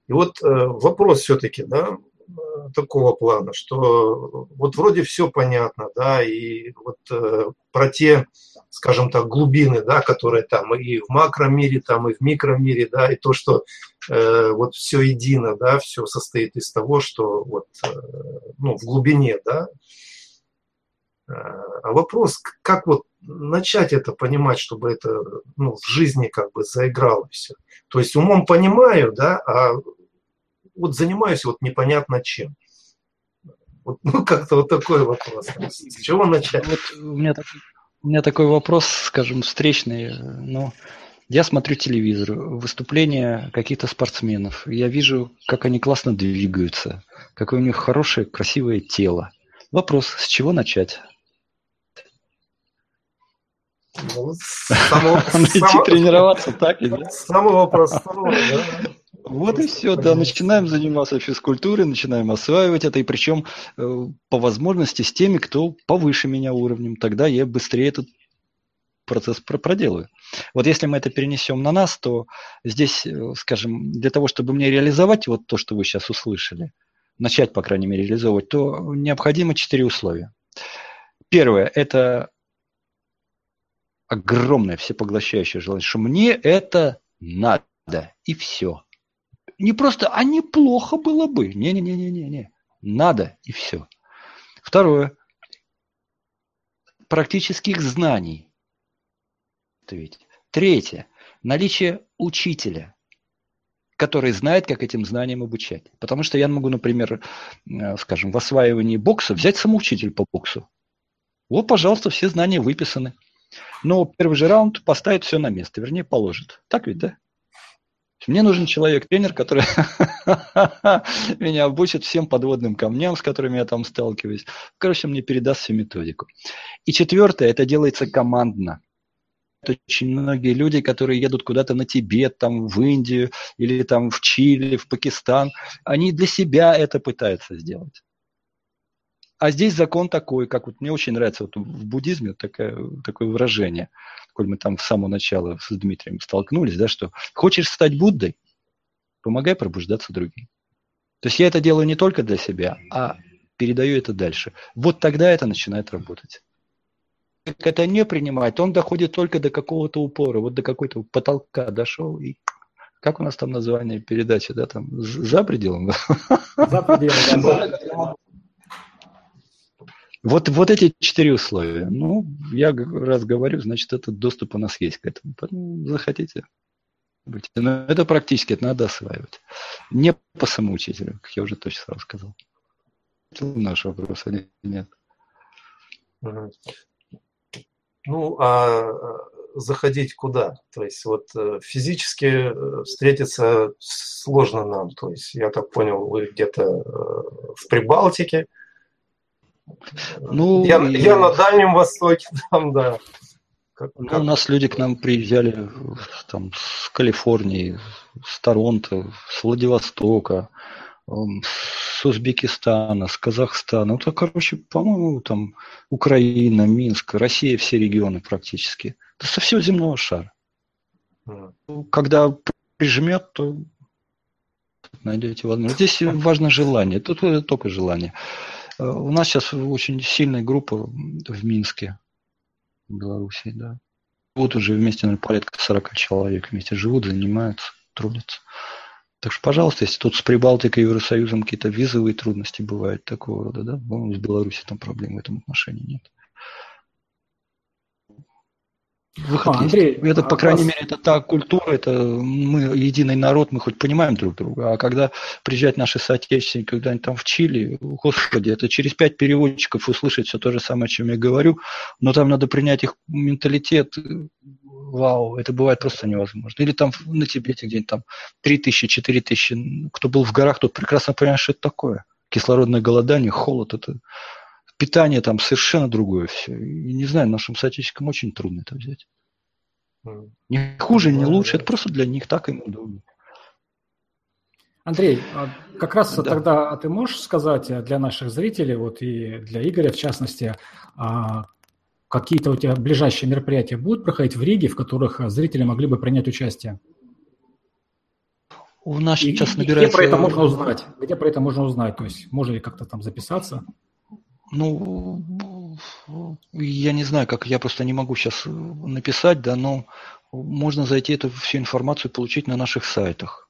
И вот э, вопрос все-таки, да, э, такого плана, что вот вроде все понятно, да, и вот э, про те, скажем так, глубины, да, которые там и в макромире, там и в микромире, да, и то, что э, вот все едино, да, все состоит из того, что вот, э, ну, в глубине, да. А вопрос, как вот начать это понимать, чтобы это ну, в жизни как бы заиграло все. То есть умом понимаю, да, а вот занимаюсь вот непонятно чем. Вот, ну, как-то вот такой вопрос. С чего начать? Вот у меня, такой, у меня такой вопрос, скажем, встречный. Но я смотрю телевизор, выступления каких-то спортсменов. Я вижу, как они классно двигаются, какое у них хорошее, красивое тело. Вопрос, с чего начать? Ну, Найти тренироваться так или Самого простого, да. Вот и все, да, начинаем заниматься физкультурой, начинаем осваивать это, и причем э, по возможности с теми, кто повыше меня уровнем, тогда я быстрее этот процесс проделаю. Вот если мы это перенесем на нас, то здесь, э, скажем, для того, чтобы мне реализовать вот то, что вы сейчас услышали, начать, по крайней мере, реализовывать, то необходимо четыре условия. Первое – это огромное всепоглощающее желание, что мне это надо, и все. Не просто, а неплохо было бы. Не-не-не-не-не. Надо, и все. Второе. Практических знаний. Третье. Наличие учителя, который знает, как этим знаниям обучать. Потому что я могу, например, э, скажем, в осваивании бокса взять самоучитель по боксу. Вот, пожалуйста, все знания выписаны. Но первый же раунд поставит все на место, вернее, положит. Так ведь, да? Мне нужен человек-тренер, который меня обучит всем подводным камням, с которыми я там сталкиваюсь. Короче, мне передаст всю методику. И четвертое, это делается командно. Очень многие люди, которые едут куда-то на Тибет, там, в Индию, или там в Чили, в Пакистан, они для себя это пытаются сделать. А здесь закон такой, как вот мне очень нравится вот в буддизме такое, такое выражение, коль мы там с самого начала с Дмитрием столкнулись, да, что хочешь стать Буддой, помогай пробуждаться другим. То есть я это делаю не только для себя, а передаю это дальше. Вот тогда это начинает работать. Как это не принимать, он доходит только до какого-то упора, вот до какой-то потолка дошел и как у нас там название передачи, да, там за пределом? За пределом, Вот, вот эти четыре условия. Ну, я раз говорю, значит, этот доступ у нас есть к этому. Захотите. Но это практически, это надо осваивать. Не по самоучителю, как я уже точно сразу сказал. Это наш вопрос или нет? Ну, а заходить куда? То есть вот э, физически э, встретиться сложно нам. То есть я так понял, вы где-то э, в Прибалтике. Ну, я, и... я на Дальнем Востоке там, да. Как, ну, как... У нас люди к нам приезжали там, с Калифорнии, с Торонто, с Владивостока, с Узбекистана, с Казахстана. Ну, то, короче, по-моему, там Украина, Минск, Россия, все регионы практически. Это со всего земного шара. Mm. Когда прижмет, то найдете возможность. Здесь важно желание. Тут только желание. Э, у нас сейчас очень сильная группа в Минске, в Беларуси, да. Вот уже вместе, наверное, порядка 40 человек вместе живут, занимаются, трудятся. Так что, пожалуйста, если тут с Прибалтикой Евросоюзом какие-то визовые трудности бывают такого рода, да, по-моему, с Беларусью там проблем в этом отношении нет. Выход а, Андрей, есть. Это, по а крайней вас... мере, это та культура, это мы единый народ, мы хоть понимаем друг друга. А когда приезжают наши соотечественники когда-нибудь там в Чили, господи, это через пять переводчиков услышать все то же самое, о чем я говорю, но там надо принять их менталитет, вау, это бывает просто невозможно. Или там на Тибете где-нибудь там 3 тысячи, 4 тысячи, кто был в горах, тот прекрасно понимает, что это такое. Кислородное голодание, холод, это питание там совершенно другое все. И не знаю, нашим соотечественникам очень трудно это взять. Не хуже, не лучше, это просто для них так им удобно. Андрей, а как раз да. тогда ты можешь сказать для наших зрителей, вот и для Игоря в частности, а какие-то у тебя ближайшие мероприятия будут проходить в Риге, в которых зрители могли бы принять участие? У нас и, сейчас набирается... Где про это можно узнать? Где про это можно узнать? То есть можно ли как-то там записаться? Ну, я не знаю, как я просто не могу сейчас написать, да, но можно зайти эту всю информацию получить на наших сайтах.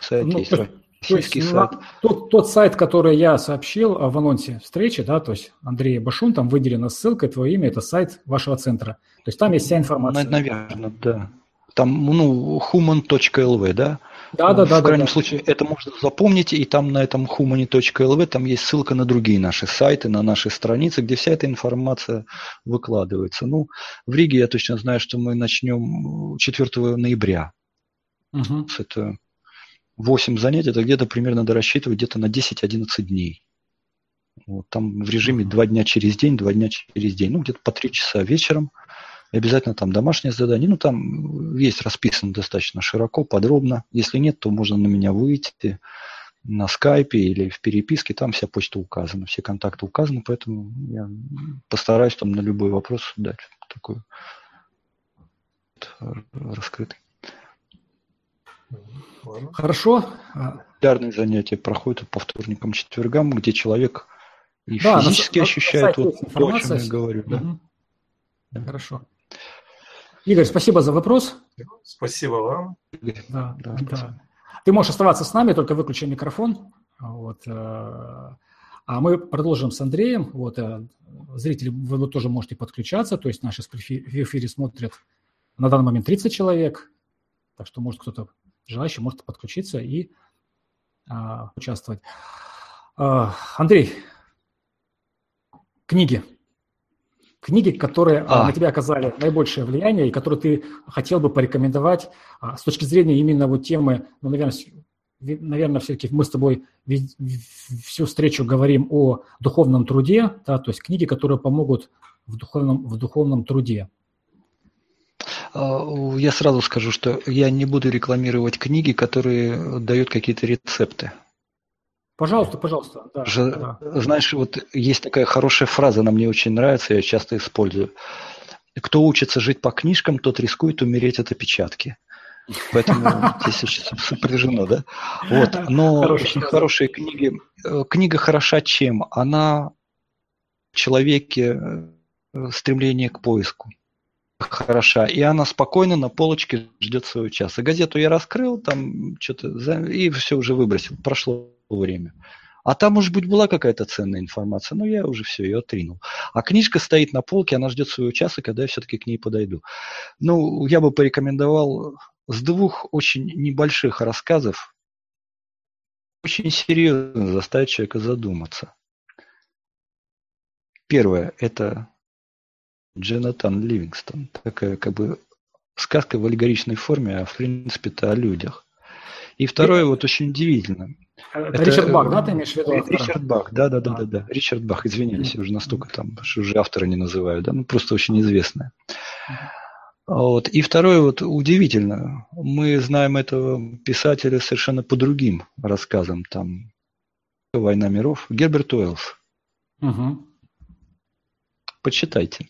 Сайт ну, есть, то, то есть сайт. Тот, тот сайт, который я сообщил в анонсе встречи, да, то есть Андрей Башун, там выделена ссылка, твое имя, это сайт вашего центра. То есть там есть вся информация. Наверное, да. Там, ну, human.lv, да? Да, да, да. В крайнем да, случае это можно запомнить, и там на этом humani.lv там есть ссылка на другие наши сайты, на наши страницы, где вся эта информация выкладывается. Ну, в Риге я точно знаю, что мы начнем 4 ноября. Угу. Это 8 занятий, это где-то примерно надо рассчитывать где-то на 10-11 дней. Вот, там в режиме 2 дня через день, 2 дня через день. Ну, где-то по 3 часа вечером – и обязательно там домашнее задание. Ну, там есть расписано достаточно широко, подробно. Если нет, то можно на меня выйти на скайпе или в переписке, там вся почта указана, все контакты указаны, поэтому я постараюсь там на любой вопрос дать такой раскрытый. Хорошо. Регулярные занятия проходят по вторникам, четвергам, где человек и да, физически на, ощущает на вот то, о чем я говорю. Да. Угу. Хорошо. Игорь, спасибо за вопрос. Спасибо вам. Да, да, да. Ты можешь оставаться с нами, только выключи микрофон. Вот. Э, а мы продолжим с Андреем. Вот, э, зрители, вы тоже можете подключаться, то есть наши в эфире смотрят на данный момент 30 человек, так что может кто-то желающий может подключиться и а, участвовать. А, Андрей, книги. Книги, которые а. на тебя оказали наибольшее влияние и которые ты хотел бы порекомендовать а, с точки зрения именно вот темы, ну, наверное, наверное, все-таки мы с тобой всю встречу говорим о духовном труде, да, то есть книги, которые помогут в духовном, в духовном труде. А, я сразу скажу, что я не буду рекламировать книги, которые дают какие-то рецепты. Пожалуйста, пожалуйста. Да, Же, да. Знаешь, вот есть такая хорошая фраза, она мне очень нравится, я часто использую. Кто учится жить по книжкам, тот рискует умереть от опечатки. Поэтому здесь сопряжено, да? Вот, но очень хорошие книги. Э, книга хороша чем? Она в человеке э, стремление к поиску хороша, и она спокойно на полочке ждет своего часа. Газету я раскрыл, там что-то, и все уже выбросил, прошло время. А там, может быть, была какая-то ценная информация, но я уже все ее отринул. А книжка стоит на полке, она ждет своего часа, когда я все-таки к ней подойду. Ну, я бы порекомендовал с двух очень небольших рассказов очень серьезно заставить человека задуматься. Первое – это Джонатан Ливингстон. Такая как бы сказка в аллегоричной форме, а в принципе это о людях. И второе, вот очень удивительно. Это, Ричард Бах, да, ты имеешь в виду? Ричард Бах, да, да, да, да, да. Ричард Бах, извиняюсь, я уже настолько там, что уже автора не называю, да, ну просто очень известная. Вот. И второе, вот удивительно, мы знаем этого писателя совершенно по другим рассказам, там «Война миров», Герберт Уэллс. Угу. Почитайте.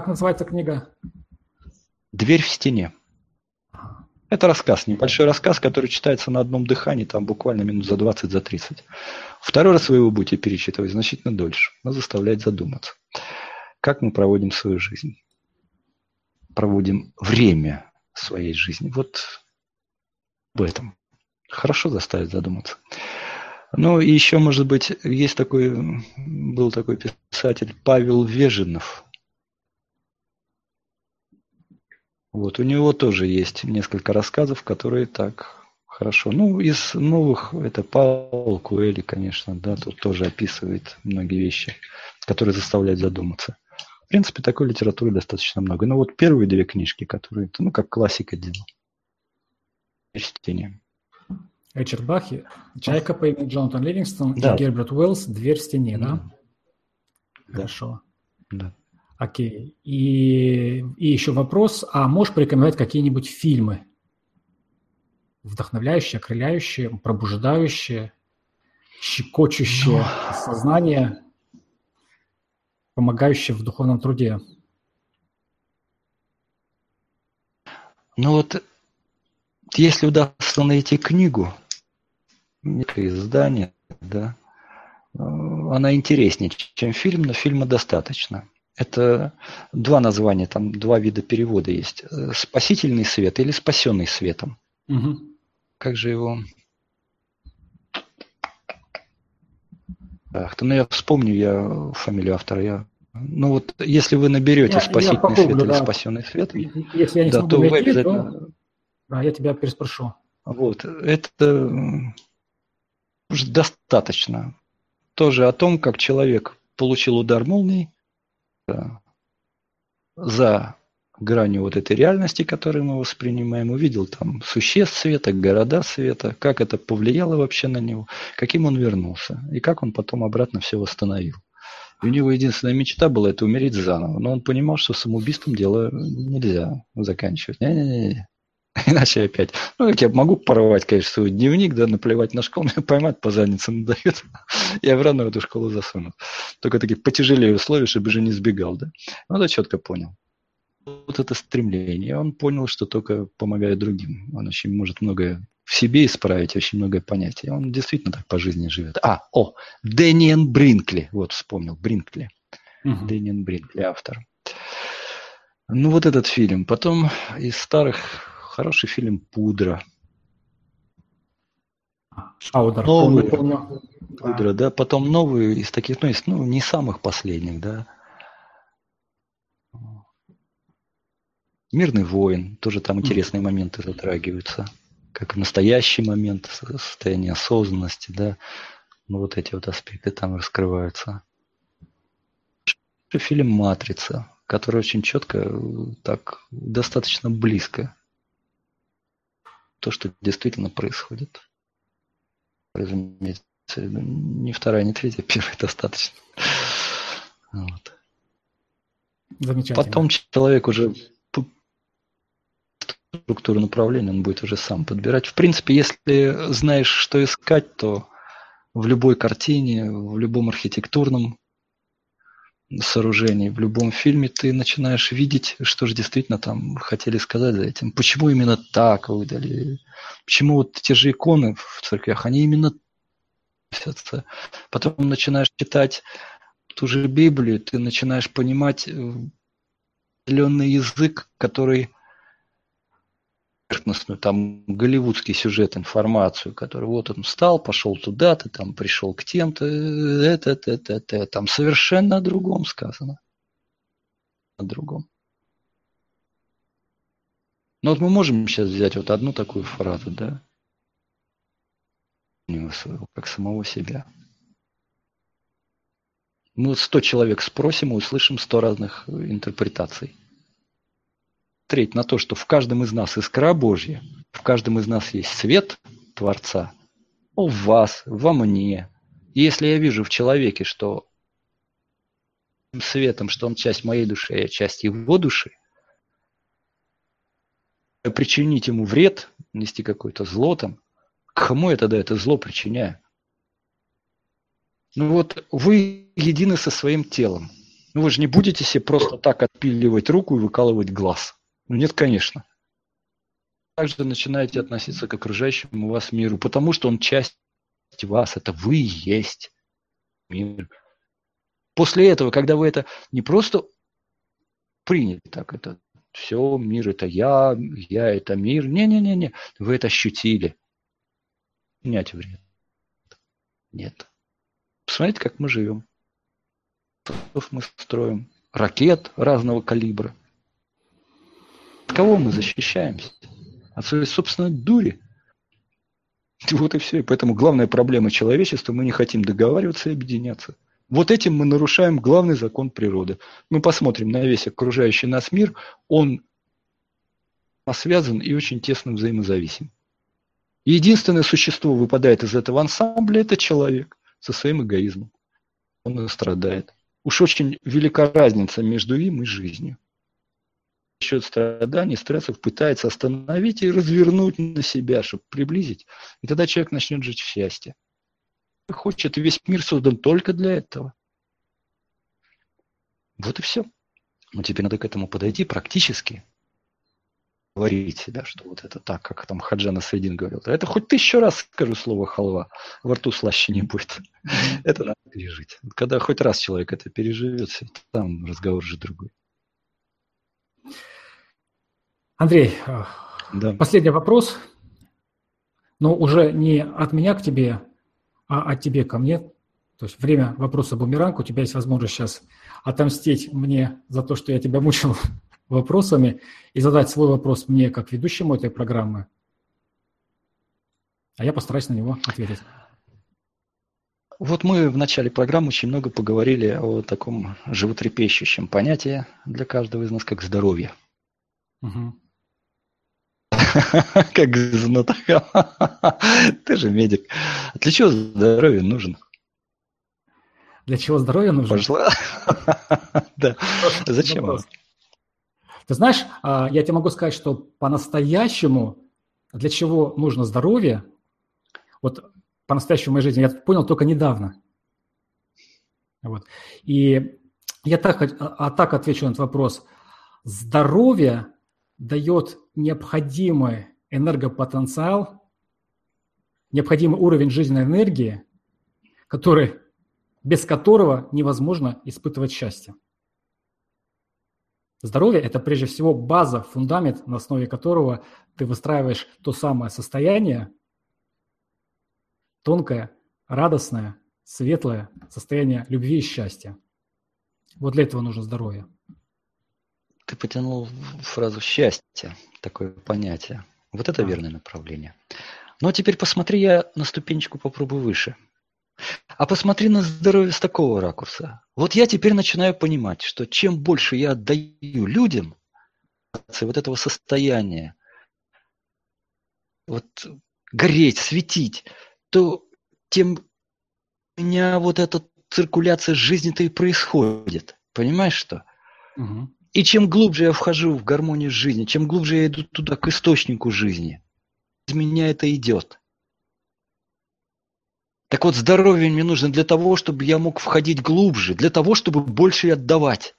Как называется книга? «Дверь в стене». Это рассказ, небольшой рассказ, который читается на одном дыхании, там буквально минут за 20, за 30. Второй раз вы его будете перечитывать значительно дольше, но заставлять задуматься. Как мы проводим свою жизнь? Проводим время своей жизни. Вот об этом. Хорошо заставить задуматься. Ну и еще, может быть, есть такой, был такой писатель Павел Вежинов. Вот, у него тоже есть несколько рассказов, которые так хорошо. Ну, из новых, это Паул Куэли, конечно, да, тут тоже описывает многие вещи, которые заставляют задуматься. В принципе, такой литературы достаточно много. Но вот первые две книжки, которые, ну, как классика дела. Чтение. Ричард Бахи, Чайка по имени Джонатан Ливингстон да. и Герберт Уэллс «Дверь в стене», да? да? Хорошо. Да. Окей. И, и еще вопрос, а можешь порекомендовать какие-нибудь фильмы? Вдохновляющие, окрыляющие, пробуждающие, щекочущие. Ну. сознание, помогающие в духовном труде? Ну вот, если удастся найти книгу, издание, да, э, она интереснее, чем фильм, но фильма достаточно. Это два названия, там два вида перевода есть. Э, спасительный свет или спасенный светом. Угу. Как же его... Ах, ну я вспомню я фамилию автора. Я... Ну вот, если вы наберете я, спасительный я попробую, свет да. или спасенный свет, если я не да, то найти, вы обязательно... То... Да, я тебя переспрошу. Вот, это достаточно. Тоже о том, как человек получил удар молнии, за гранью вот этой реальности, которую мы воспринимаем, увидел там существ света, города света, как это повлияло вообще на него, каким он вернулся и как он потом обратно все восстановил. И у него единственная мечта была это умереть заново, но он понимал, что самоубийством дело нельзя заканчивать. Не-не-не, Иначе опять. Ну, как я могу порвать, конечно, свой дневник, да, наплевать на школу, меня поймать по заднице надают. Я обратно в эту школу засуну. Только такие потяжелее условия, чтобы же не сбегал, да. Ну, это четко понял. Вот это стремление. Он понял, что только помогая другим. Он очень может многое в себе исправить, очень многое понять. И он действительно так по жизни живет. А, о, Дэниан Бринкли. Вот вспомнил, Бринкли. Угу. Дэниан Бринкли, автор. Ну, вот этот фильм. Потом из старых Хороший фильм «Пудра». Шаудер, новый, помню, Пудра, да. Потом новые из таких, ну, из, ну, не самых последних, да. Мирный воин, тоже там интересные моменты затрагиваются, как настоящий момент, состояние осознанности, да, ну вот эти вот аспекты там раскрываются. Фильм «Матрица», который очень четко, так достаточно близко то, что действительно происходит. Разумеется, не вторая, не третья, первая достаточно. Вот. Замечательно. Потом человек уже структуру направления он будет уже сам подбирать. В принципе, если знаешь, что искать, то в любой картине, в любом архитектурном сооружении, в любом фильме ты начинаешь видеть, что же действительно там хотели сказать за этим. Почему именно так выдали? Почему вот те же иконы в церквях, они именно Потом начинаешь читать ту же Библию, ты начинаешь понимать э, определенный язык, который поверхностную, там, голливудский сюжет, информацию, который вот он встал, пошел туда-то, там, пришел к тем-то, это, это, это, это, там совершенно о другом сказано. О другом. Но вот мы можем сейчас взять вот одну такую фразу, да, своего, как самого себя. Мы вот сто человек спросим и услышим сто разных интерпретаций смотреть на то, что в каждом из нас искра Божья, в каждом из нас есть свет Творца, в вас, во мне. И если я вижу в человеке, что светом, что он часть моей души, а я часть его души, причинить ему вред, нести какое-то зло там, кому я тогда это зло причиняю? Ну вот вы едины со своим телом. Ну вы же не будете себе просто так отпиливать руку и выкалывать глаз. Ну нет, конечно. Также начинаете относиться к окружающему вас миру, потому что он часть вас, это вы есть мир. После этого, когда вы это не просто приняли так, это все, мир это я, я это мир. Не-не-не-не, вы это ощутили. Принять вред. Нет. Посмотрите, как мы живем. Мы строим ракет разного калибра. От кого мы защищаемся? От своей собственной дури. Вот и все. И поэтому главная проблема человечества, мы не хотим договариваться и объединяться. Вот этим мы нарушаем главный закон природы. Мы посмотрим на весь окружающий нас мир, он связан и очень тесно взаимозависим. Единственное существо выпадает из этого ансамбля – это человек со своим эгоизмом. Он страдает. Уж очень велика разница между им и жизнью счет страданий, стрессов пытается остановить и развернуть на себя, чтобы приблизить. И тогда человек начнет жить в счастье. Хочет, весь мир создан только для этого. Вот и все. Но теперь надо к этому подойти практически. Говорить, да, что вот это так, как там Хаджана Сайдин говорил. Это хоть тысячу раз скажу слово халва, во рту слаще не будет. Это надо пережить. Когда хоть раз человек это переживет, там разговор же другой. Андрей, э, да. последний вопрос, но уже не от меня к тебе, а от тебе ко мне. То есть время вопроса бумеранг, у тебя есть возможность сейчас отомстить мне за то, что я тебя мучил вопросами, и задать свой вопрос мне как ведущему этой программы. А я постараюсь на него ответить. Вот мы в начале программы очень много поговорили о таком животрепещущем понятии для каждого из нас, как здоровье. Угу. Как знаток. Ты же медик. Для чего здоровье нужен? Для чего здоровье нужно? Пошла. Да. Зачем? Ты знаешь, а, я тебе могу сказать, что по-настоящему для чего нужно здоровье, вот по-настоящему в моей жизни, я понял только недавно. Вот. И я так, а так отвечу на этот вопрос. Здоровье дает необходимый энергопотенциал, необходимый уровень жизненной энергии, который, без которого невозможно испытывать счастье. Здоровье – это прежде всего база, фундамент, на основе которого ты выстраиваешь то самое состояние, тонкое, радостное, светлое состояние любви и счастья. Вот для этого нужно здоровье. Ты потянул фразу «счастье», такое понятие. Вот это верное направление. Ну, а теперь посмотри, я на ступенечку попробую выше. А посмотри на здоровье с такого ракурса. Вот я теперь начинаю понимать, что чем больше я отдаю людям, вот этого состояния, вот гореть, светить, то тем у меня вот эта циркуляция жизни-то и происходит. Понимаешь что? Угу. И чем глубже я вхожу в гармонию жизни, чем глубже я иду туда, к источнику жизни, из меня это идет. Так вот, здоровье мне нужно для того, чтобы я мог входить глубже, для того, чтобы больше отдавать.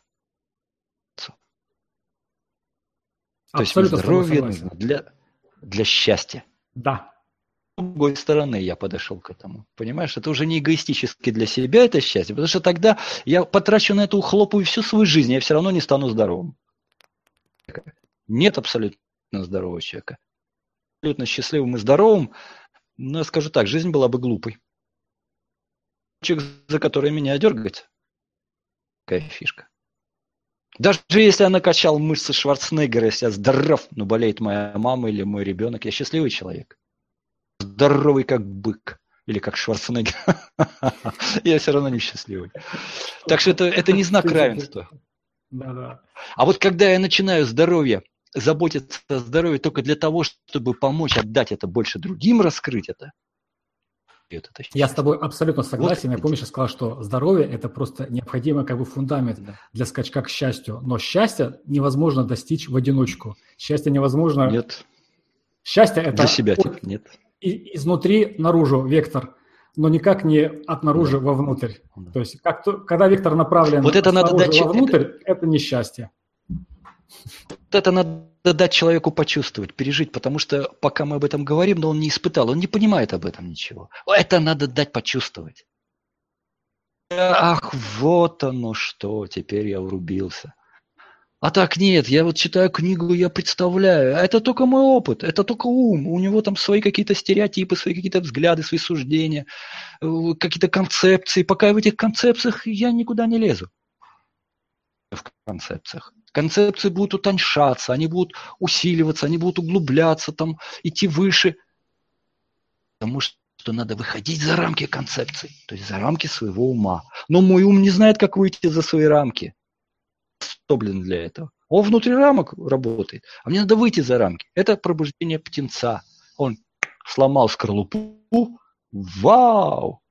Абсолютно То есть здоровье нужно для, для счастья. Да. Другой стороны я подошел к этому. Понимаешь, это уже не эгоистически для себя это счастье, потому что тогда я потрачу на это, ухлопаю всю свою жизнь, я все равно не стану здоровым. Нет абсолютно здорового человека. Абсолютно счастливым и здоровым, но я скажу так, жизнь была бы глупой. Человек, за который меня дергать. Какая фишка. Даже если я накачал мышцы Шварценеггера, если я здоров, но болеет моя мама или мой ребенок, я счастливый человек. Здоровый как бык. Или как Шварценеггер. Я все равно не счастливый. Так что это, это не знак равенства. А вот когда я начинаю здоровье, заботиться о здоровье только для того, чтобы помочь отдать это больше другим, раскрыть это, это Я с тобой абсолютно согласен. Вот. Я помню, я сказал, что здоровье – это просто необходимый как бы фундамент да. для скачка к счастью. Но счастье невозможно достичь в одиночку. Счастье невозможно… Нет. Счастье – это… Для себя от... нет. Изнутри наружу вектор, но никак не от наружу да. вовнутрь. Да. То есть, как то, когда вектор направлен вот это надо дать... вовнутрь, это, это не счастье. Вот это надо дать человеку почувствовать, пережить, потому что пока мы об этом говорим, но он не испытал, он не понимает об этом ничего. Это надо дать почувствовать. Ах, вот оно что, теперь я врубился. А так нет, я вот читаю книгу, я представляю. Это только мой опыт, это только ум. У него там свои какие-то стереотипы, свои какие-то взгляды, свои суждения, э, какие-то концепции. Пока в этих концепциях я никуда не лезу. В концепциях концепции будут утоньшаться, они будут усиливаться, они будут углубляться, там, идти выше. Потому что надо выходить за рамки концепций, то есть за рамки своего ума. Но мой ум не знает, как выйти за свои рамки. Способен для этого. Он внутри рамок работает, а мне надо выйти за рамки. Это пробуждение птенца. Он сломал скорлупу. Вау!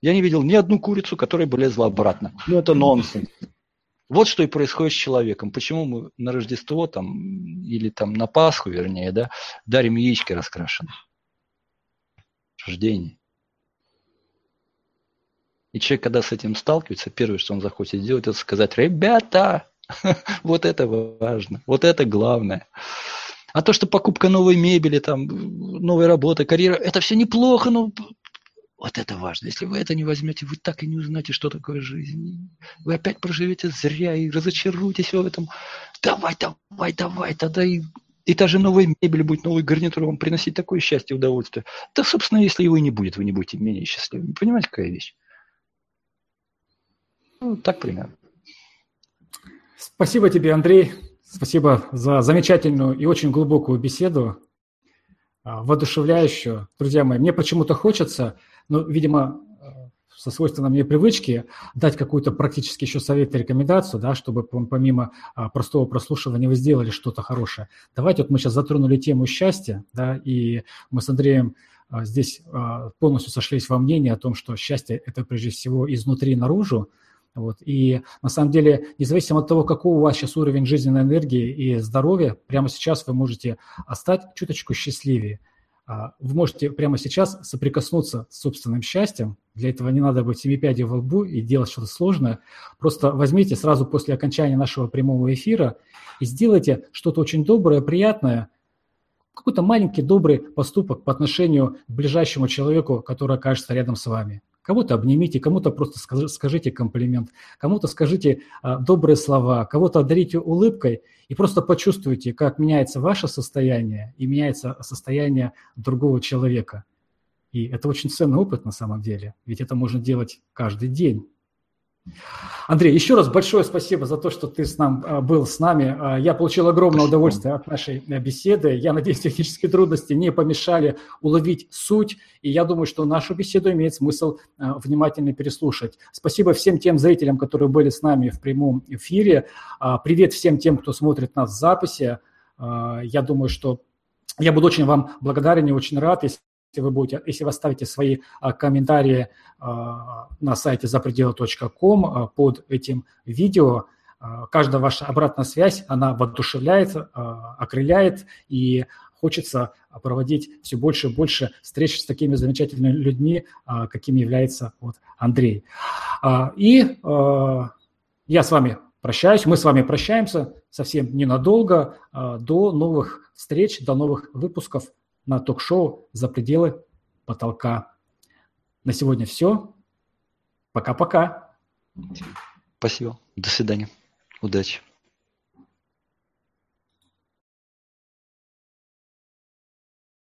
Я не видел ни одну курицу, которая бы лезла обратно. Ну, это нонсенс. Вот что и происходит с человеком. Почему мы на Рождество там, или там на Пасху, вернее, да, дарим яички раскрашенные. Рождение. И человек, когда с этим сталкивается, первое, что он захочет сделать, это сказать, ребята, вот это важно, вот это главное. А то, что покупка новой мебели, там, новой работы, карьера, это все неплохо, но вот это важно. Если вы это не возьмете, вы так и не узнаете, что такое жизнь. Вы опять проживете зря и разочаруетесь в этом. Давай, давай, давай, тогда и, и та же новая мебель будет, новый гарнитур вам приносить такое счастье и удовольствие. Да, собственно, если его не будет, вы не будете менее счастливыми. Понимаете, какая вещь? Ну, так примерно. Спасибо тебе, Андрей. Спасибо за замечательную и очень глубокую беседу, а, воодушевляющую. Друзья мои, мне почему-то хочется ну, видимо, со свойственной мне привычки дать какую-то практически еще совет и рекомендацию, да, чтобы помимо а, простого прослушивания вы сделали что-то хорошее. Давайте вот мы сейчас затронули тему счастья, да, и мы с Андреем а, здесь полностью сошлись во мнении о том, что счастье – это прежде всего изнутри наружу, вот. И на самом деле, независимо от того, какой у вас сейчас уровень жизненной энергии и здоровья, прямо сейчас вы можете стать чуточку счастливее – а, вы можете прямо сейчас соприкоснуться с собственным счастьем. Для этого не надо быть семипядей во лбу и делать что-то сложное. Просто возьмите сразу после окончания нашего прямого эфира и сделайте что-то очень доброе, приятное, какой-то маленький добрый поступок по отношению к ближайшему человеку, который окажется рядом с вами. Кого-то обнимите, кому-то просто скажите комплимент, кому-то скажите а, добрые слова, кого-то одарите улыбкой и просто почувствуйте, как меняется ваше состояние и меняется состояние другого человека. И это очень ценный опыт на самом деле, ведь это можно делать каждый день. Андрей, еще раз большое спасибо за то, что ты с нам, а, был с нами. А, я получил огромное спасибо. удовольствие от нашей э, беседы. Я надеюсь, технические трудности не помешали уловить суть. И я думаю, что нашу беседу имеет смысл внимательно переслушать. Спасибо всем тем зрителям, которые были с нами в прямом эфире. Привет всем тем, кто смотрит нас в записи. Я думаю, что я буду очень вам благодарен и очень рад, если если вы будете, если вы оставите свои а, комментарии а, на сайте запределы.ком а, под этим видео, каждая ваша обратная связь, она воодушевляет, окрыляет, и хочется проводить все больше и больше встреч с такими замечательными людьми, какими является вот Андрей. И я с вами прощаюсь, мы с вами прощаемся совсем ненадолго, до новых встреч, до новых выпусков на ток-шоу «За пределы потолка». На сегодня все. Пока-пока. Спасибо. До свидания. Удачи.